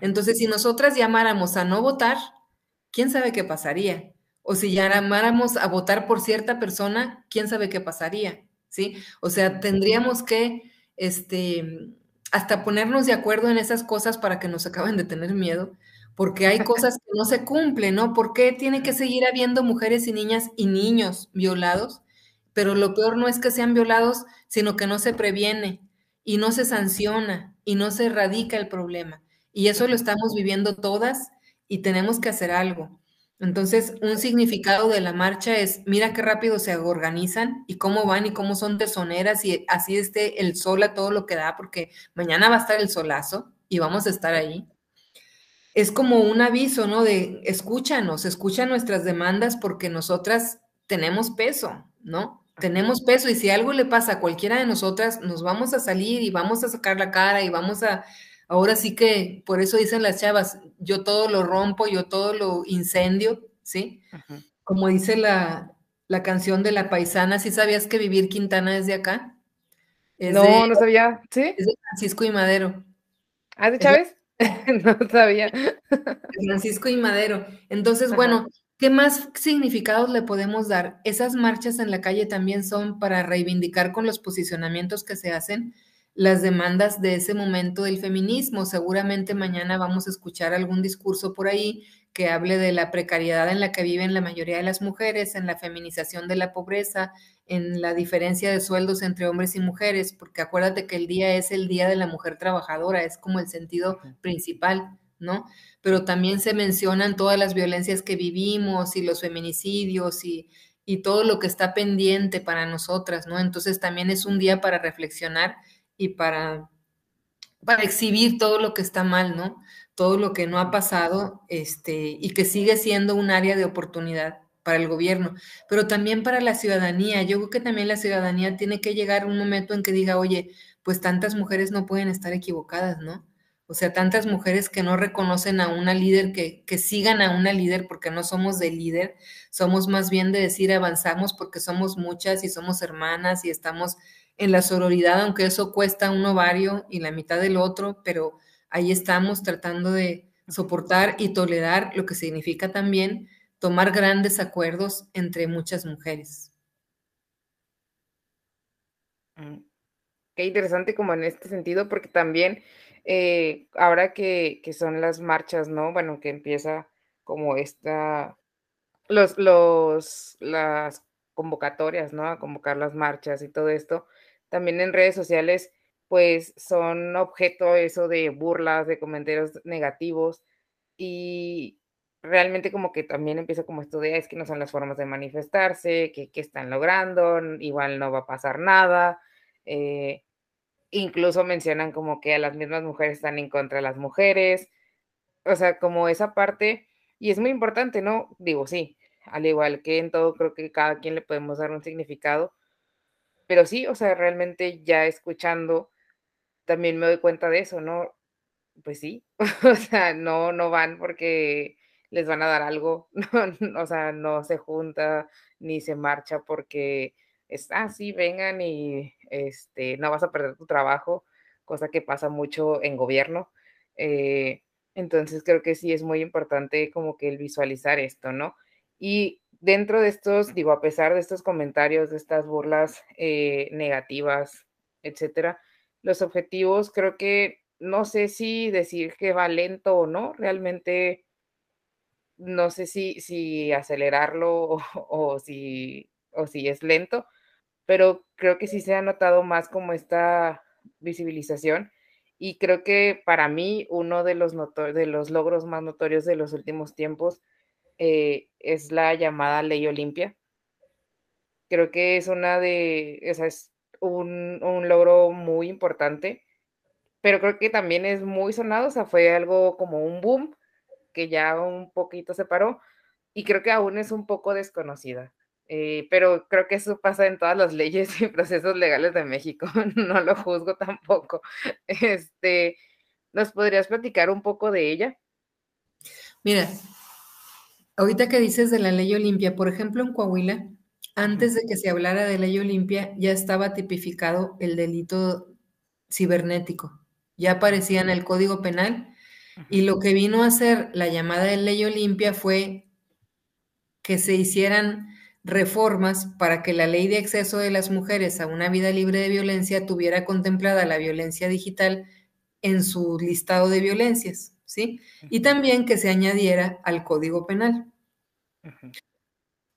Speaker 2: Entonces, si nosotras llamáramos a no votar, ¿quién sabe qué pasaría? O si llamáramos a votar por cierta persona, ¿quién sabe qué pasaría? ¿Sí? O sea, tendríamos que, este, hasta ponernos de acuerdo en esas cosas para que nos acaben de tener miedo, porque hay cosas que no se cumplen, ¿no? ¿Por qué tiene que seguir habiendo mujeres y niñas y niños violados? Pero lo peor no es que sean violados, sino que no se previene y no se sanciona y no se erradica el problema. Y eso lo estamos viviendo todas y tenemos que hacer algo. Entonces, un significado de la marcha es, mira qué rápido se organizan y cómo van y cómo son tesoneras y así esté el sol a todo lo que da, porque mañana va a estar el solazo y vamos a estar ahí es como un aviso, ¿no? De escúchanos, escucha nuestras demandas porque nosotras tenemos peso, ¿no? Tenemos peso y si algo le pasa a cualquiera de nosotras, nos vamos a salir y vamos a sacar la cara y vamos a, ahora sí que, por eso dicen las chavas, yo todo lo rompo, yo todo lo incendio, ¿sí? Como dice la, canción de la paisana, ¿sí sabías que Vivir Quintana es de acá?
Speaker 1: no, no sabía, ¿sí?
Speaker 2: Es de Francisco y Madero.
Speaker 1: ¿Ah, de Chávez? no sabía.
Speaker 2: Francisco y Madero. Entonces, bueno, ¿qué más significados le podemos dar? Esas marchas en la calle también son para reivindicar con los posicionamientos que se hacen las demandas de ese momento del feminismo. Seguramente mañana vamos a escuchar algún discurso por ahí que hable de la precariedad en la que viven la mayoría de las mujeres, en la feminización de la pobreza, en la diferencia de sueldos entre hombres y mujeres, porque acuérdate que el día es el día de la mujer trabajadora, es como el sentido principal, ¿no? Pero también se mencionan todas las violencias que vivimos y los feminicidios y, y todo lo que está pendiente para nosotras, ¿no? Entonces también es un día para reflexionar y para, para exhibir todo lo que está mal, ¿no? todo lo que no ha pasado este, y que sigue siendo un área de oportunidad para el gobierno, pero también para la ciudadanía. Yo creo que también la ciudadanía tiene que llegar un momento en que diga, oye, pues tantas mujeres no pueden estar equivocadas, ¿no? O sea, tantas mujeres que no reconocen a una líder, que, que sigan a una líder porque no somos de líder, somos más bien de decir avanzamos porque somos muchas y somos hermanas y estamos en la sororidad, aunque eso cuesta un ovario y la mitad del otro, pero ahí estamos tratando de soportar y tolerar lo que significa también tomar grandes acuerdos entre muchas mujeres.
Speaker 1: Mm, qué interesante como en este sentido, porque también eh, ahora que, son las marchas, ¿no? Bueno, que empieza como esta, los, los, las convocatorias, ¿no? A convocar las marchas y todo esto, también en redes sociales pues son objeto eso de burlas, de comentarios negativos y realmente como que también empieza como esto de, es que no son las formas de manifestarse, que, están logrando, igual no va a pasar nada. Eh, incluso mencionan como que a las mismas mujeres están en contra de las mujeres, o sea, como esa parte, y es muy importante, ¿no? Digo, sí, al igual que en todo, creo que cada quien le podemos dar un significado, pero sí, o sea, realmente ya escuchando, también me doy cuenta de eso, ¿no? Pues sí, o sea, no, no van porque les van a dar algo, no, o sea, no se junta ni se marcha porque es, ah, sí, vengan y este, no vas a perder tu trabajo, cosa que pasa mucho en gobierno. Eh, entonces creo que sí es muy importante como que el visualizar esto, ¿no? Y dentro de estos, digo, a pesar de estos comentarios, de estas burlas eh, negativas, etcétera, los objetivos creo que no sé si decir que va lento o no, realmente no sé si, si acelerarlo o, si, o si es lento, pero creo que sí se ha notado más como esta visibilización y creo que para mí uno de los, de los logros más notorios de los últimos tiempos eh, es la llamada ley Olimpia. Creo que es una de, o es un, un logro muy importante, pero creo que también es muy sonado, o sea, fue algo como un boom que ya un poquito se paró y creo que aún es un poco desconocida. Eh, pero creo que eso pasa en todas las leyes y procesos legales de México, no lo juzgo tampoco. Este, ¿Nos podrías platicar un poco de ella?
Speaker 2: Mira, ahorita que dices de la ley Olimpia, por ejemplo, en Coahuila, antes de que se hablara de ley Olimpia, ya estaba tipificado el delito cibernético. Ya aparecía en el Código Penal. Y lo que vino a hacer la llamada de ley Olimpia fue que se hicieran reformas para que la ley de acceso de las mujeres a una vida libre de violencia tuviera contemplada la violencia digital en su listado de violencias, ¿sí? Y también que se añadiera al Código Penal.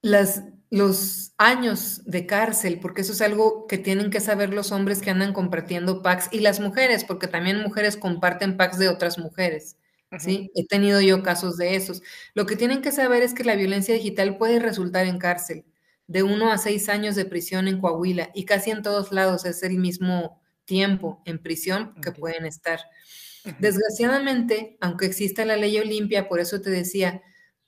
Speaker 2: Las, los años de cárcel, porque eso es algo que tienen que saber los hombres que andan compartiendo packs y las mujeres, porque también mujeres comparten packs de otras mujeres. ¿sí? He tenido yo casos de esos. Lo que tienen que saber es que la violencia digital puede resultar en cárcel, de uno a seis años de prisión en Coahuila, y casi en todos lados es el mismo tiempo en prisión que pueden estar. Desgraciadamente, aunque exista la ley Olimpia, por eso te decía,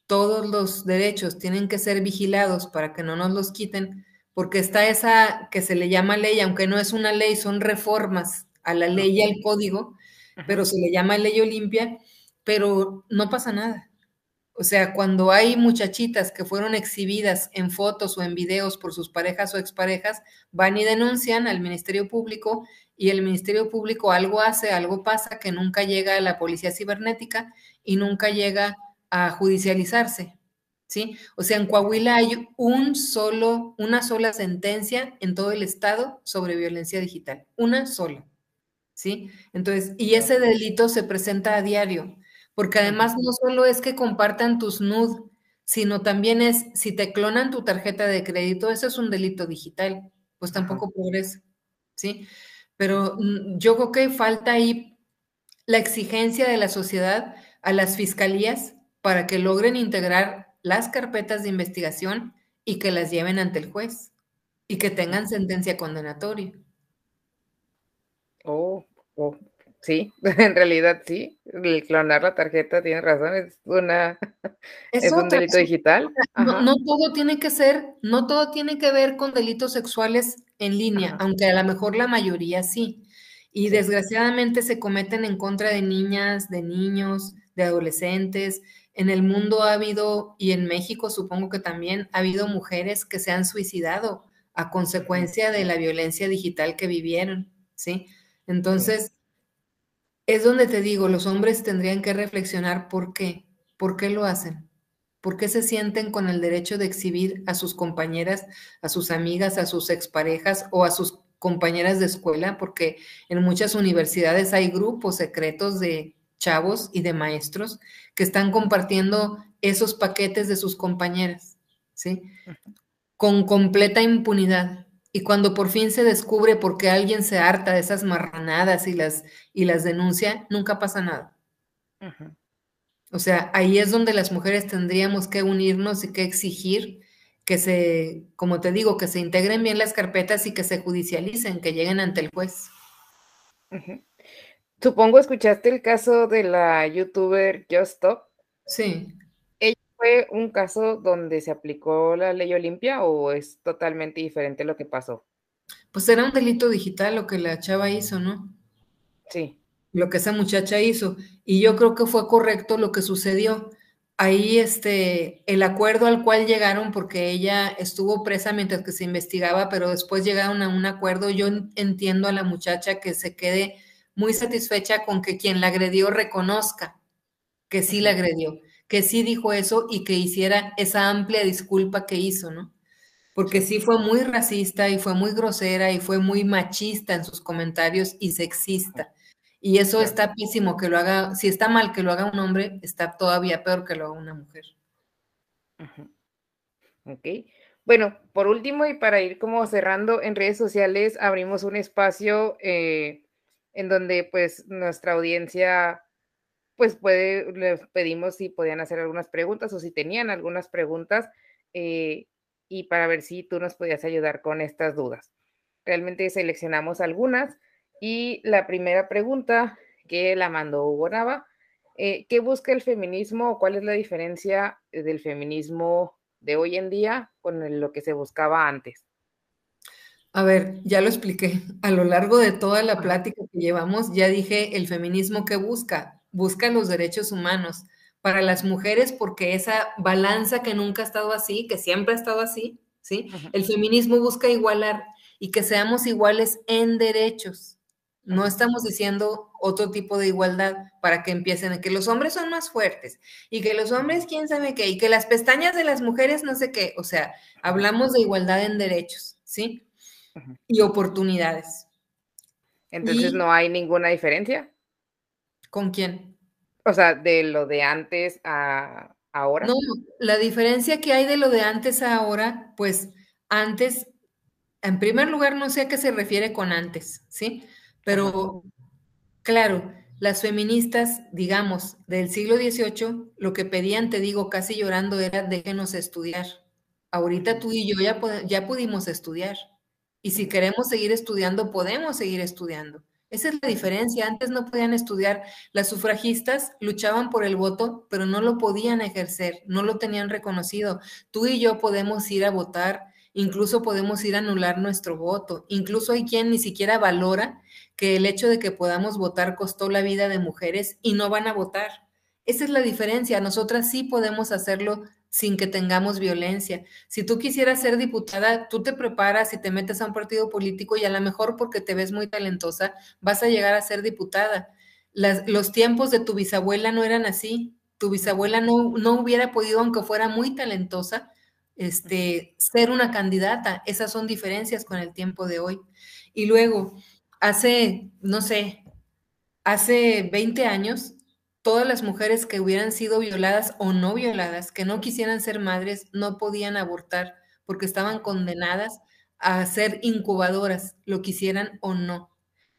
Speaker 2: todos los derechos tienen que ser vigilados para que no nos los quiten, porque está esa que se le llama ley, aunque no es una ley, son reformas a la ley y al código, pero se le llama ley Olimpia, pero no pasa nada. O sea, cuando hay muchachitas que fueron exhibidas en fotos o en videos por sus parejas o exparejas, van y denuncian al Ministerio Público y el Ministerio Público algo hace, algo pasa que nunca llega a la policía cibernética y nunca llega a judicializarse. ¿Sí? O sea, en Coahuila hay un solo, una sola sentencia en todo el estado sobre violencia digital, una sola. ¿Sí? Entonces, y ese delito se presenta a diario. Porque además no solo es que compartan tus nudes, sino también es, si te clonan tu tarjeta de crédito, eso es un delito digital, pues tampoco progresa, ¿sí? Pero mm, yo creo que falta ahí la exigencia de la sociedad a las fiscalías para que logren integrar las carpetas de investigación y que las lleven ante el juez y que tengan sentencia condenatoria.
Speaker 1: Oh, oh Sí, en realidad sí. El clonar la tarjeta tiene razón, es una es, un delito digital.
Speaker 2: No, todo tiene que ser, no todo tiene que ver con delitos sexuales en línea, aunque a lo mejor la mayoría sí. Y desgraciadamente se cometen en contra de niñas, de niños, de adolescentes. En el mundo ha habido, y en México supongo que también, ha habido mujeres que se han suicidado a consecuencia de la violencia digital que vivieron, ¿sí? Entonces, es donde te digo, los hombres tendrían que reflexionar por qué, por qué lo hacen, por qué se sienten con el derecho de exhibir a sus compañeras, a sus amigas, a sus exparejas o a sus compañeras de escuela, porque en muchas universidades hay grupos secretos de chavos y de maestros que están compartiendo esos paquetes de sus compañeras, ¿sí? Con completa impunidad. Y cuando por fin se descubre por qué alguien se harta de esas marranadas y las, y las denuncia, nunca pasa nada. O sea, ahí es donde las mujeres tendríamos que unirnos y que exigir que se, como te digo, que se integren bien las carpetas y que se judicialicen, que lleguen ante el juez.
Speaker 1: Supongo escuchaste el caso de la youtuber Just Stop.
Speaker 2: Sí.
Speaker 1: ¿Ella fue un caso donde se aplicó la ley Olimpia o es totalmente diferente lo que pasó?
Speaker 2: Pues era un delito digital lo que la chava hizo, ¿no?
Speaker 1: Sí.
Speaker 2: Lo que esa muchacha hizo. Y yo creo que fue correcto lo que sucedió. Ahí este, el acuerdo al cual llegaron, porque ella estuvo presa mientras que se investigaba, pero después llegaron a un acuerdo. Yo entiendo a la muchacha que se quede muy satisfecha con que quien la agredió reconozca que sí la agredió, que sí dijo eso y que hiciera esa amplia disculpa que hizo, ¿no? Porque sí fue muy racista y fue muy grosera y fue muy machista en sus comentarios y sexista. Y eso está pésimo que lo haga, si está mal que lo haga un hombre, está todavía peor que lo haga una mujer.
Speaker 1: Ok. Bueno, por último y para ir como cerrando, en redes sociales abrimos un espacio eh, en donde pues nuestra audiencia pues puede, les pedimos si podían hacer algunas preguntas o si tenían algunas preguntas eh, y para ver si tú nos podías ayudar con estas dudas. Realmente seleccionamos algunas y la primera pregunta que la mandó Hugo Nava, eh, ¿qué busca el feminismo o cuál es la diferencia del feminismo de hoy en día con lo que se buscaba antes?
Speaker 2: A ver, ya lo expliqué. A lo largo de toda la plática que llevamos, ya dije el feminismo que busca. Busca los derechos humanos para las mujeres porque esa balanza que nunca ha estado así, que siempre ha estado así, ¿sí? El feminismo busca igualar y que seamos iguales en derechos. No estamos diciendo otro tipo de igualdad para que empiecen a que los hombres son más fuertes y que los hombres quién sabe qué y que las pestañas de las mujeres no sé qué. O sea, hablamos de igualdad en derechos, ¿sí? y oportunidades.
Speaker 1: Entonces no hay ninguna diferencia.
Speaker 2: ¿Con quién?
Speaker 1: O sea, de lo de antes a ahora.
Speaker 2: No, la diferencia que hay de lo de antes a ahora, pues antes, en primer lugar, no sé a qué se refiere con antes, ¿sí? Pero, claro, las feministas, digamos, del siglo XVIII, lo que pedían, te digo, casi llorando, era déjenos estudiar. Ahorita tú y yo ya, ya pudimos estudiar. Y si queremos seguir estudiando, podemos seguir estudiando. Esa es la diferencia. Antes no podían estudiar. Las sufragistas luchaban por el voto, pero no lo podían ejercer, no lo tenían reconocido. Tú y yo podemos ir a votar, incluso podemos ir a anular nuestro voto. Incluso hay quien ni siquiera valora que el hecho de que podamos votar costó la vida de mujeres y no van a votar. Esa es la diferencia. Nosotras sí podemos hacerlo sin que tengamos violencia. Si tú quisieras ser diputada, tú te preparas y te metes a un partido político y a lo mejor porque te ves muy talentosa, vas a llegar a ser diputada. los tiempos de tu bisabuela no eran así. Tu bisabuela no, no hubiera podido, aunque fuera muy talentosa, este, ser una candidata. Esas son diferencias con el tiempo de hoy. Y luego, hace, no sé, hace 20 años, todas las mujeres que hubieran sido violadas o no violadas, que no quisieran ser madres, no podían abortar porque estaban condenadas a ser incubadoras, lo quisieran o no.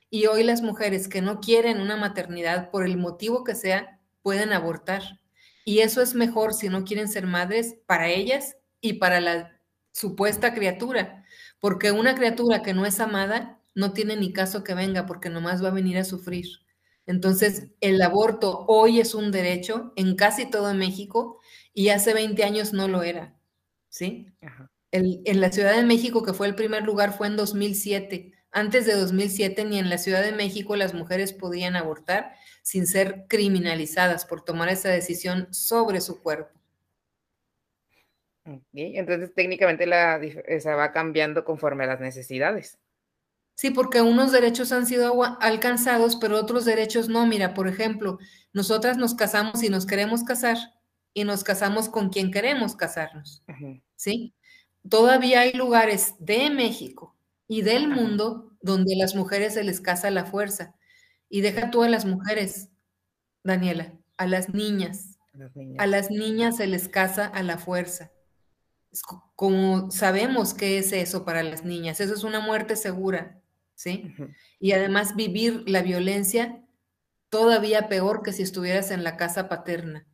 Speaker 2: Y hoy las mujeres que no quieren una maternidad por el motivo que sea, pueden abortar. Y eso es mejor si no quieren ser madres para ellas y para la supuesta criatura, porque una criatura que no es amada no tiene ni caso que venga porque nomás va a venir a sufrir. Entonces, el aborto hoy es un derecho en casi todo México y hace 20 años no lo era, ¿sí? en la Ciudad de México, que fue el primer lugar, fue en 2007. Antes de 2007, ni en la Ciudad de México las mujeres podían abortar sin ser criminalizadas por tomar esa decisión sobre su cuerpo.
Speaker 1: Entonces, técnicamente la, se va cambiando conforme a las necesidades.
Speaker 2: Sí, porque unos derechos han sido alcanzados, pero otros derechos no. Mira, por ejemplo, nosotras nos casamos y nos queremos casar y nos casamos con quien queremos casarnos, ¿sí? Todavía hay lugares de México y del mundo donde las mujeres se les casa a la fuerza. Y deja tú a las mujeres, Daniela, a las niñas. A las niñas se les casa a la fuerza. Como sabemos qué es eso para las niñas, eso es una muerte segura. ¿Sí? Y además vivir la violencia todavía peor que si estuvieras en la casa paterna.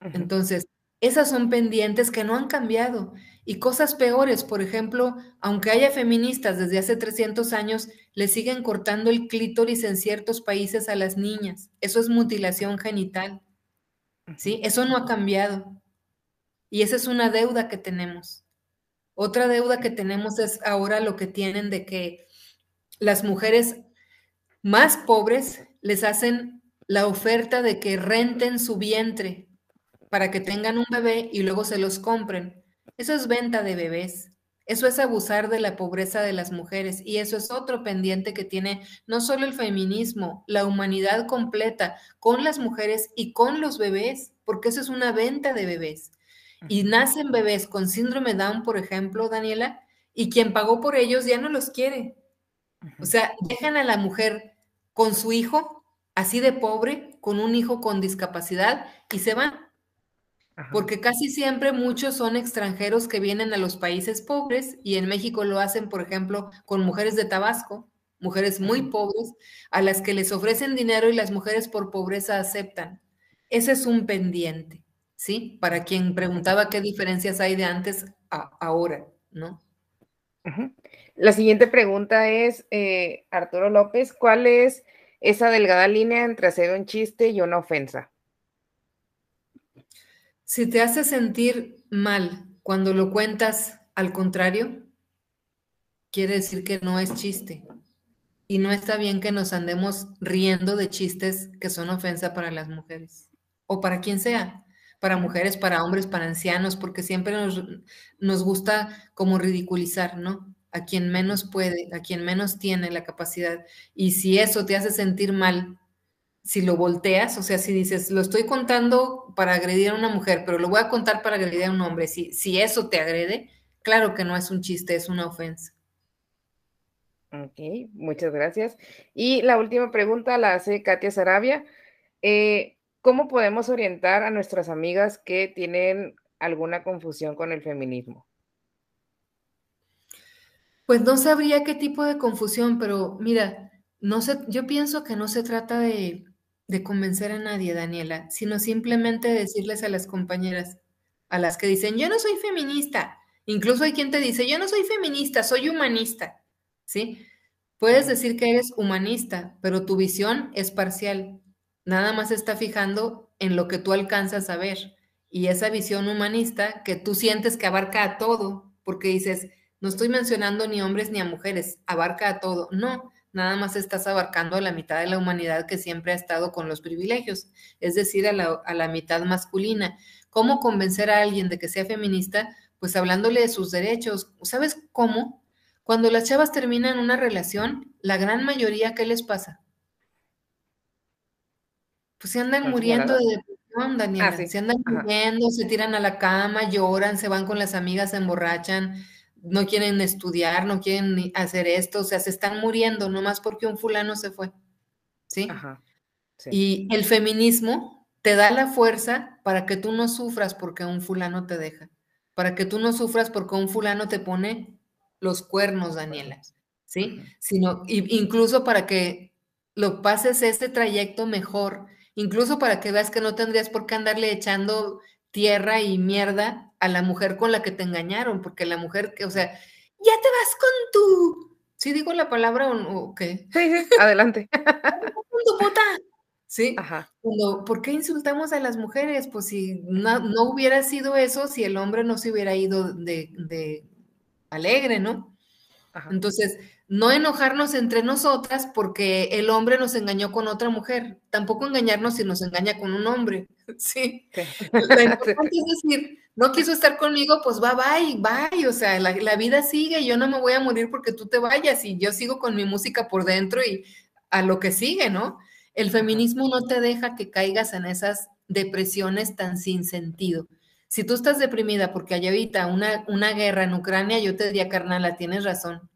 Speaker 2: Entonces, Esas son pendientes que no han cambiado. Y cosas peores, por ejemplo, aunque haya feministas desde hace 300 años, le siguen cortando el clítoris en ciertos países a las niñas. Eso es mutilación genital. ¿Sí? Eso no ha cambiado. Y esa es una deuda que tenemos. Otra deuda que tenemos es ahora lo que tienen de que las mujeres más pobres les hacen la oferta de que renten su vientre para que tengan un bebé y luego se los compren. Eso es venta de bebés. Eso es abusar de la pobreza de las mujeres y eso es otro pendiente que tiene no solo el feminismo, la humanidad completa con las mujeres y con los bebés, porque eso es una venta de bebés. Y nacen bebés con síndrome Down, por ejemplo, Daniela, y quien pagó por ellos ya no los quiere. O sea, dejan a la mujer con su hijo, así de pobre, con un hijo con discapacidad, y se van. Porque casi siempre muchos son extranjeros que vienen a los países pobres y en México lo hacen, por ejemplo, con mujeres de Tabasco, mujeres muy pobres, a las que les ofrecen dinero y las mujeres por pobreza aceptan. Ese es un pendiente, ¿sí? Para quien preguntaba qué diferencias hay de antes a ahora, ¿no?
Speaker 1: La siguiente pregunta es, eh, Arturo López, ¿cuál es esa delgada línea entre hacer un chiste y una ofensa?
Speaker 2: Si te hace sentir mal cuando lo cuentas al contrario, quiere decir que no es chiste. Y no está bien que nos andemos riendo de chistes que son ofensa para las mujeres o para quien sea, para mujeres, para hombres, para ancianos, porque siempre nos, nos gusta como ridiculizar, ¿no? A quien menos puede, a quien menos tiene la capacidad. Y si eso te hace sentir mal si lo volteas, o sea, si dices, lo estoy contando para agredir a una mujer, pero lo voy a contar para agredir a un hombre, si, si eso te agrede, claro que no es un chiste, es una ofensa.
Speaker 1: Ok, muchas gracias. Y la última pregunta la hace Katia Sarabia. Eh, ¿Cómo podemos orientar a nuestras amigas que tienen alguna confusión con el feminismo?
Speaker 2: Pues no sabría qué tipo de confusión, pero mira, no sé, yo pienso que no se trata de, de convencer a nadie, Daniela, sino simplemente decirles a las compañeras, a las que dicen, yo no soy feminista. Incluso hay quien te dice, yo no soy feminista, soy humanista. ¿Sí? Puedes decir que eres humanista, pero tu visión es parcial. Nada más está fijando en lo que tú alcanzas a ver. Y esa visión humanista que tú sientes que abarca a todo, porque dices, no estoy mencionando ni hombres ni a mujeres, abarca a todo. No, nada más estás abarcando a la mitad de la humanidad que siempre ha estado con los privilegios, es decir, a la, mitad masculina. ¿Cómo convencer a alguien de que sea feminista? Pues hablándole de sus derechos. ¿Sabes cómo? Cuando las chavas terminan una relación, la gran mayoría, ¿qué les pasa? Pues se andan muriendo de depresión, Daniela. Ah, se andan muriendo, se tiran a la cama, lloran, se van con las amigas, se emborrachan no quieren estudiar, no quieren hacer esto, o sea, se están muriendo nomás porque un fulano se fue. ¿Sí? Y el feminismo te da la fuerza para que tú no sufras porque un fulano te deja, para que tú no sufras porque un fulano te pone los cuernos, Daniela, ¿sí? Sino incluso para que lo pases este trayecto mejor, incluso para que veas que no tendrías por qué andarle echando tierra y mierda a la mujer con la que te engañaron, porque la mujer que, o sea, ya te vas con tu. ¿Sí digo la palabra o, qué?
Speaker 1: Sí, sí, adelante.
Speaker 2: con tu puta. Sí. Ajá. ¿Por qué insultamos a las mujeres? Pues si no, hubiera sido eso, si el hombre no se hubiera ido de, de alegre, ¿no? Ajá. Entonces, no enojarnos entre nosotras porque el hombre nos engañó con otra mujer, tampoco engañarnos si nos engaña con un hombre, ¿sí? La importante es decir, no quiso estar conmigo, pues va, bye, bye, o sea, la, la, vida sigue, yo no me voy a morir porque tú te vayas y yo sigo con mi música por dentro y a lo que sigue, ¿no? El feminismo no te deja que caigas en esas depresiones tan sin sentido. Si tú estás deprimida porque hay ahorita una, una guerra en Ucrania, yo te diría, carnal, tienes razón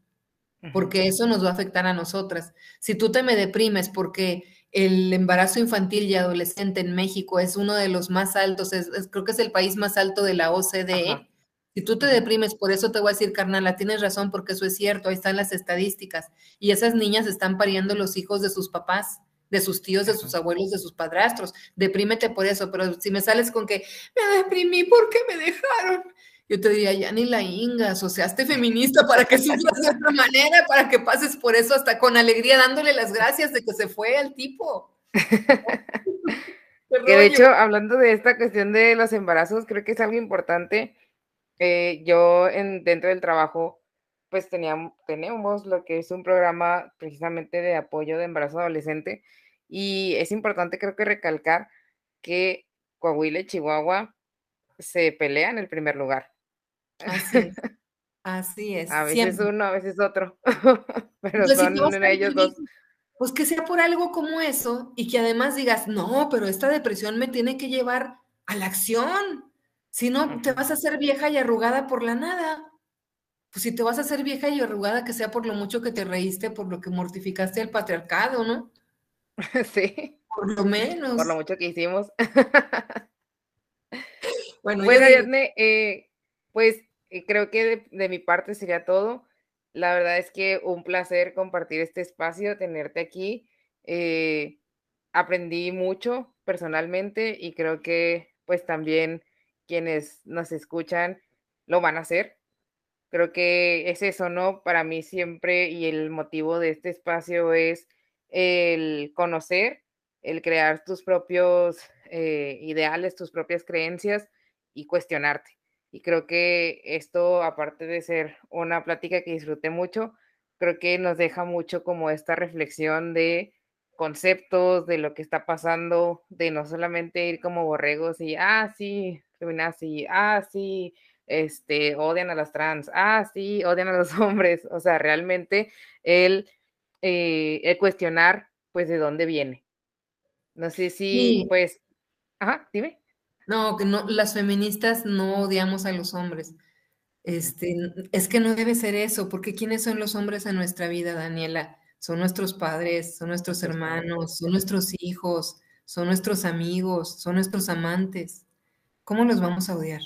Speaker 2: porque eso nos va a afectar a nosotras. Si tú te me deprimes porque el embarazo infantil y adolescente en México es uno de los más altos, creo que es el país más alto de la OCDE. Si tú te deprimes, por eso te voy a decir, carnal, tienes razón, porque eso es cierto, ahí están las estadísticas. Y esas niñas están pariendo los hijos de sus papás de sus tíos, de sus abuelos, de sus padrastros. Deprímete por eso, pero si me sales con que me deprimí porque me dejaron, yo te diría, ya ni la ingas, o sea, hazte feminista para que sufras de otra manera, para que pases por eso hasta con alegría dándole las gracias de que se fue al tipo.
Speaker 1: que de hecho, hablando de esta cuestión de los embarazos, creo que es algo importante. Eh, yo en, dentro del trabajo, pues teníamos, tenemos lo que es un programa precisamente de apoyo de embarazo adolescente y es importante creo que recalcar que Coahuila y Chihuahua se pelean en el primer lugar.
Speaker 2: Así. Así es.
Speaker 1: A veces uno, a veces otro. pero pues son ellos dos.
Speaker 2: Pues que sea por algo como eso y que además digas, no, pero esta depresión me tiene que llevar a la acción. Si no, te vas a hacer vieja y arrugada por la nada. Pues si te vas a hacer vieja y arrugada, que sea por lo mucho que te reíste, por lo que mortificaste al patriarcado, ¿no?
Speaker 1: Sí.
Speaker 2: Por lo menos.
Speaker 1: Por lo mucho que hicimos. bueno, eh, pues creo que de, mi parte sería todo. La verdad es que un placer compartir este espacio, tenerte aquí. Eh, aprendí mucho personalmente y creo que pues también quienes nos escuchan lo van a hacer. Creo que es eso, ¿no? Para mí siempre y el motivo de este espacio es el conocer, el crear tus propios eh, ideales, tus propias creencias y cuestionarte. Y creo que esto, aparte de ser una plática que disfruté mucho, creo que nos deja mucho como esta reflexión de conceptos, de lo que está pasando, de no solamente ir como borregos y, ah, sí, feminazi, ah, sí, este, odian a las trans, ah, sí, odian a los hombres, o sea, realmente el, eh, el cuestionar, pues, de dónde viene. No sé si, pues, ajá, dime.
Speaker 2: No, que no, las feministas no odiamos a los hombres. Este, es que no debe ser eso, porque ¿quiénes son los hombres en nuestra vida, Daniela? Son nuestros padres, son nuestros hermanos, son nuestros hijos, son nuestros amigos, son nuestros amantes. ¿Cómo los vamos a odiar?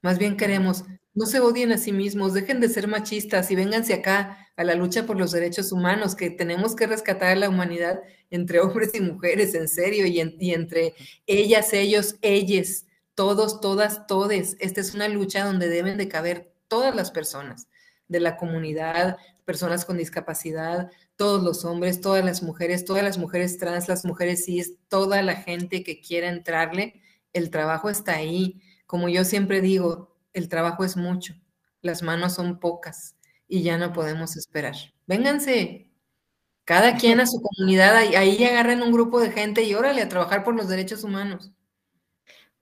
Speaker 2: Más bien queremos, no se odien a sí mismos, dejen de ser machistas y vénganse acá a la lucha por los derechos humanos, que tenemos que rescatar a la humanidad entre hombres y mujeres, en serio, y, entre ellas, ellos, ellas, todos, todas, todes. Esta es una lucha donde deben de caber todas las personas de la comunidad, personas con discapacidad, todos los hombres, todas las mujeres, todas las mujeres trans, las mujeres cis, toda la gente que quiera entrarle, el trabajo está ahí. Como yo siempre digo, el trabajo es mucho, las manos son pocas y ya no podemos esperar. Vénganse, cada quien a su comunidad, ahí, agarren un grupo de gente y órale a trabajar por los derechos humanos.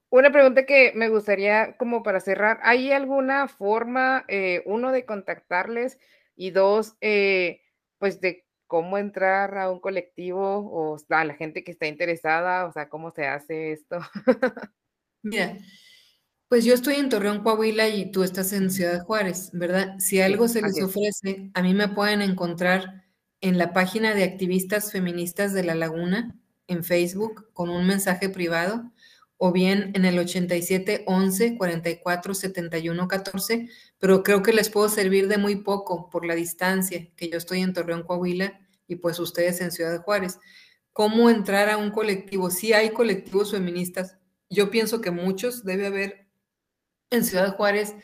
Speaker 1: Una pregunta que me gustaría como para cerrar, ¿hay alguna forma, eh, uno, de contactarles y dos, eh, pues de cómo entrar a un colectivo o a la gente que está interesada, o sea, cómo se hace esto?
Speaker 2: Mira, pues yo estoy en Torreón, Coahuila y tú estás en Ciudad Juárez, ¿verdad? Si algo se les ofrece, a mí me pueden encontrar en la página de activistas feministas de La Laguna en Facebook con un mensaje privado o bien en el 87 11 44 71 14, pero creo que les puedo servir de muy poco por la distancia, que yo estoy en Torreón, Coahuila y pues ustedes en Ciudad Juárez. ¿Cómo entrar a un colectivo? Sí hay colectivos feministas. Yo pienso que muchos debe haber en Ciudad Juárez.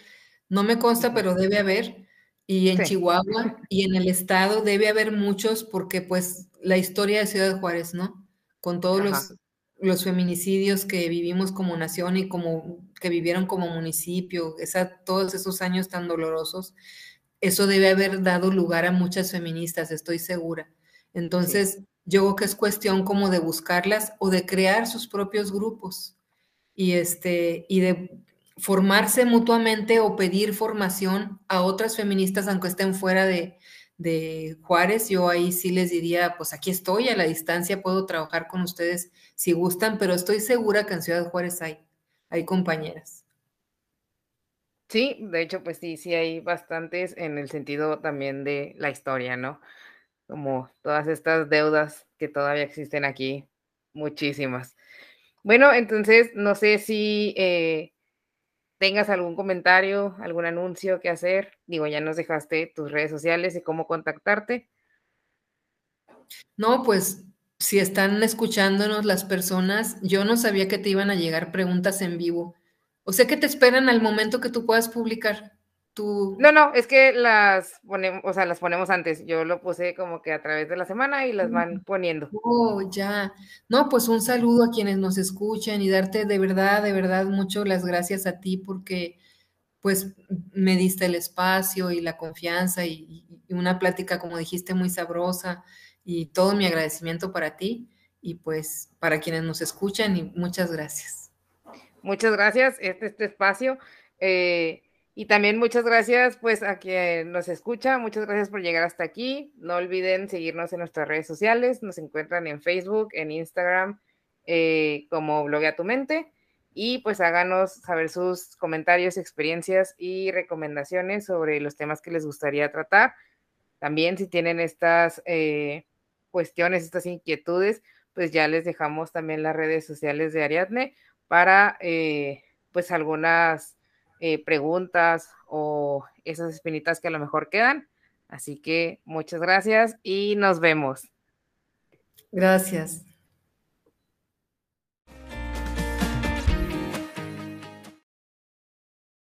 Speaker 2: No me consta, pero debe haber. Y en Chihuahua y en el estado debe haber muchos porque pues la historia de Ciudad Juárez, ¿no? Con todos los, los, feminicidios que vivimos como nación y como que vivieron como municipio, esa, todos esos años tan dolorosos, eso debe haber dado lugar a muchas feministas, estoy segura. Entonces, yo creo que es cuestión como de buscarlas o de crear sus propios grupos y este y de formarse mutuamente o pedir formación a otras feministas, aunque estén fuera de, Juárez, yo ahí sí les diría, pues aquí estoy, a la distancia puedo trabajar con ustedes si gustan, pero estoy segura que en Ciudad Juárez hay, hay compañeras.
Speaker 1: Sí, de hecho, pues sí, sí hay bastantes en el sentido también de la historia, ¿no? Como todas estas deudas que todavía existen aquí, muchísimas. Bueno, entonces, no sé si eh, tengas algún comentario, algún anuncio que hacer, digo, ya nos dejaste tus redes sociales y cómo contactarte.
Speaker 2: No, pues si están escuchándonos las personas, yo no sabía que te iban a llegar preguntas en vivo. O sea que te esperan al momento que tú puedas publicar.
Speaker 1: No, no, es que las ponemos, o sea, las ponemos antes. Yo lo puse como que a través de la semana y las van poniendo.
Speaker 2: Oh, ya. No, pues un saludo a quienes nos escuchan y darte de verdad, de verdad, mucho las gracias a ti porque pues me diste el espacio y la confianza y, y una plática, como dijiste, muy sabrosa y todo mi agradecimiento para ti y pues para quienes nos escuchan y muchas gracias.
Speaker 1: Muchas gracias, este, este espacio. Eh, y también muchas gracias pues a quien nos escucha, muchas gracias por llegar hasta aquí. No olviden seguirnos en nuestras redes sociales, nos encuentran en Facebook, en Instagram, eh, como Bloguea tu mente. Y pues háganos saber sus comentarios, experiencias y recomendaciones sobre los temas que les gustaría tratar. También si tienen estas eh, cuestiones, estas inquietudes, pues ya les dejamos también las redes sociales de Ariadne para eh, pues algunas eh, preguntas o esas espinitas que a lo mejor quedan. Así que muchas gracias y nos vemos.
Speaker 2: Gracias.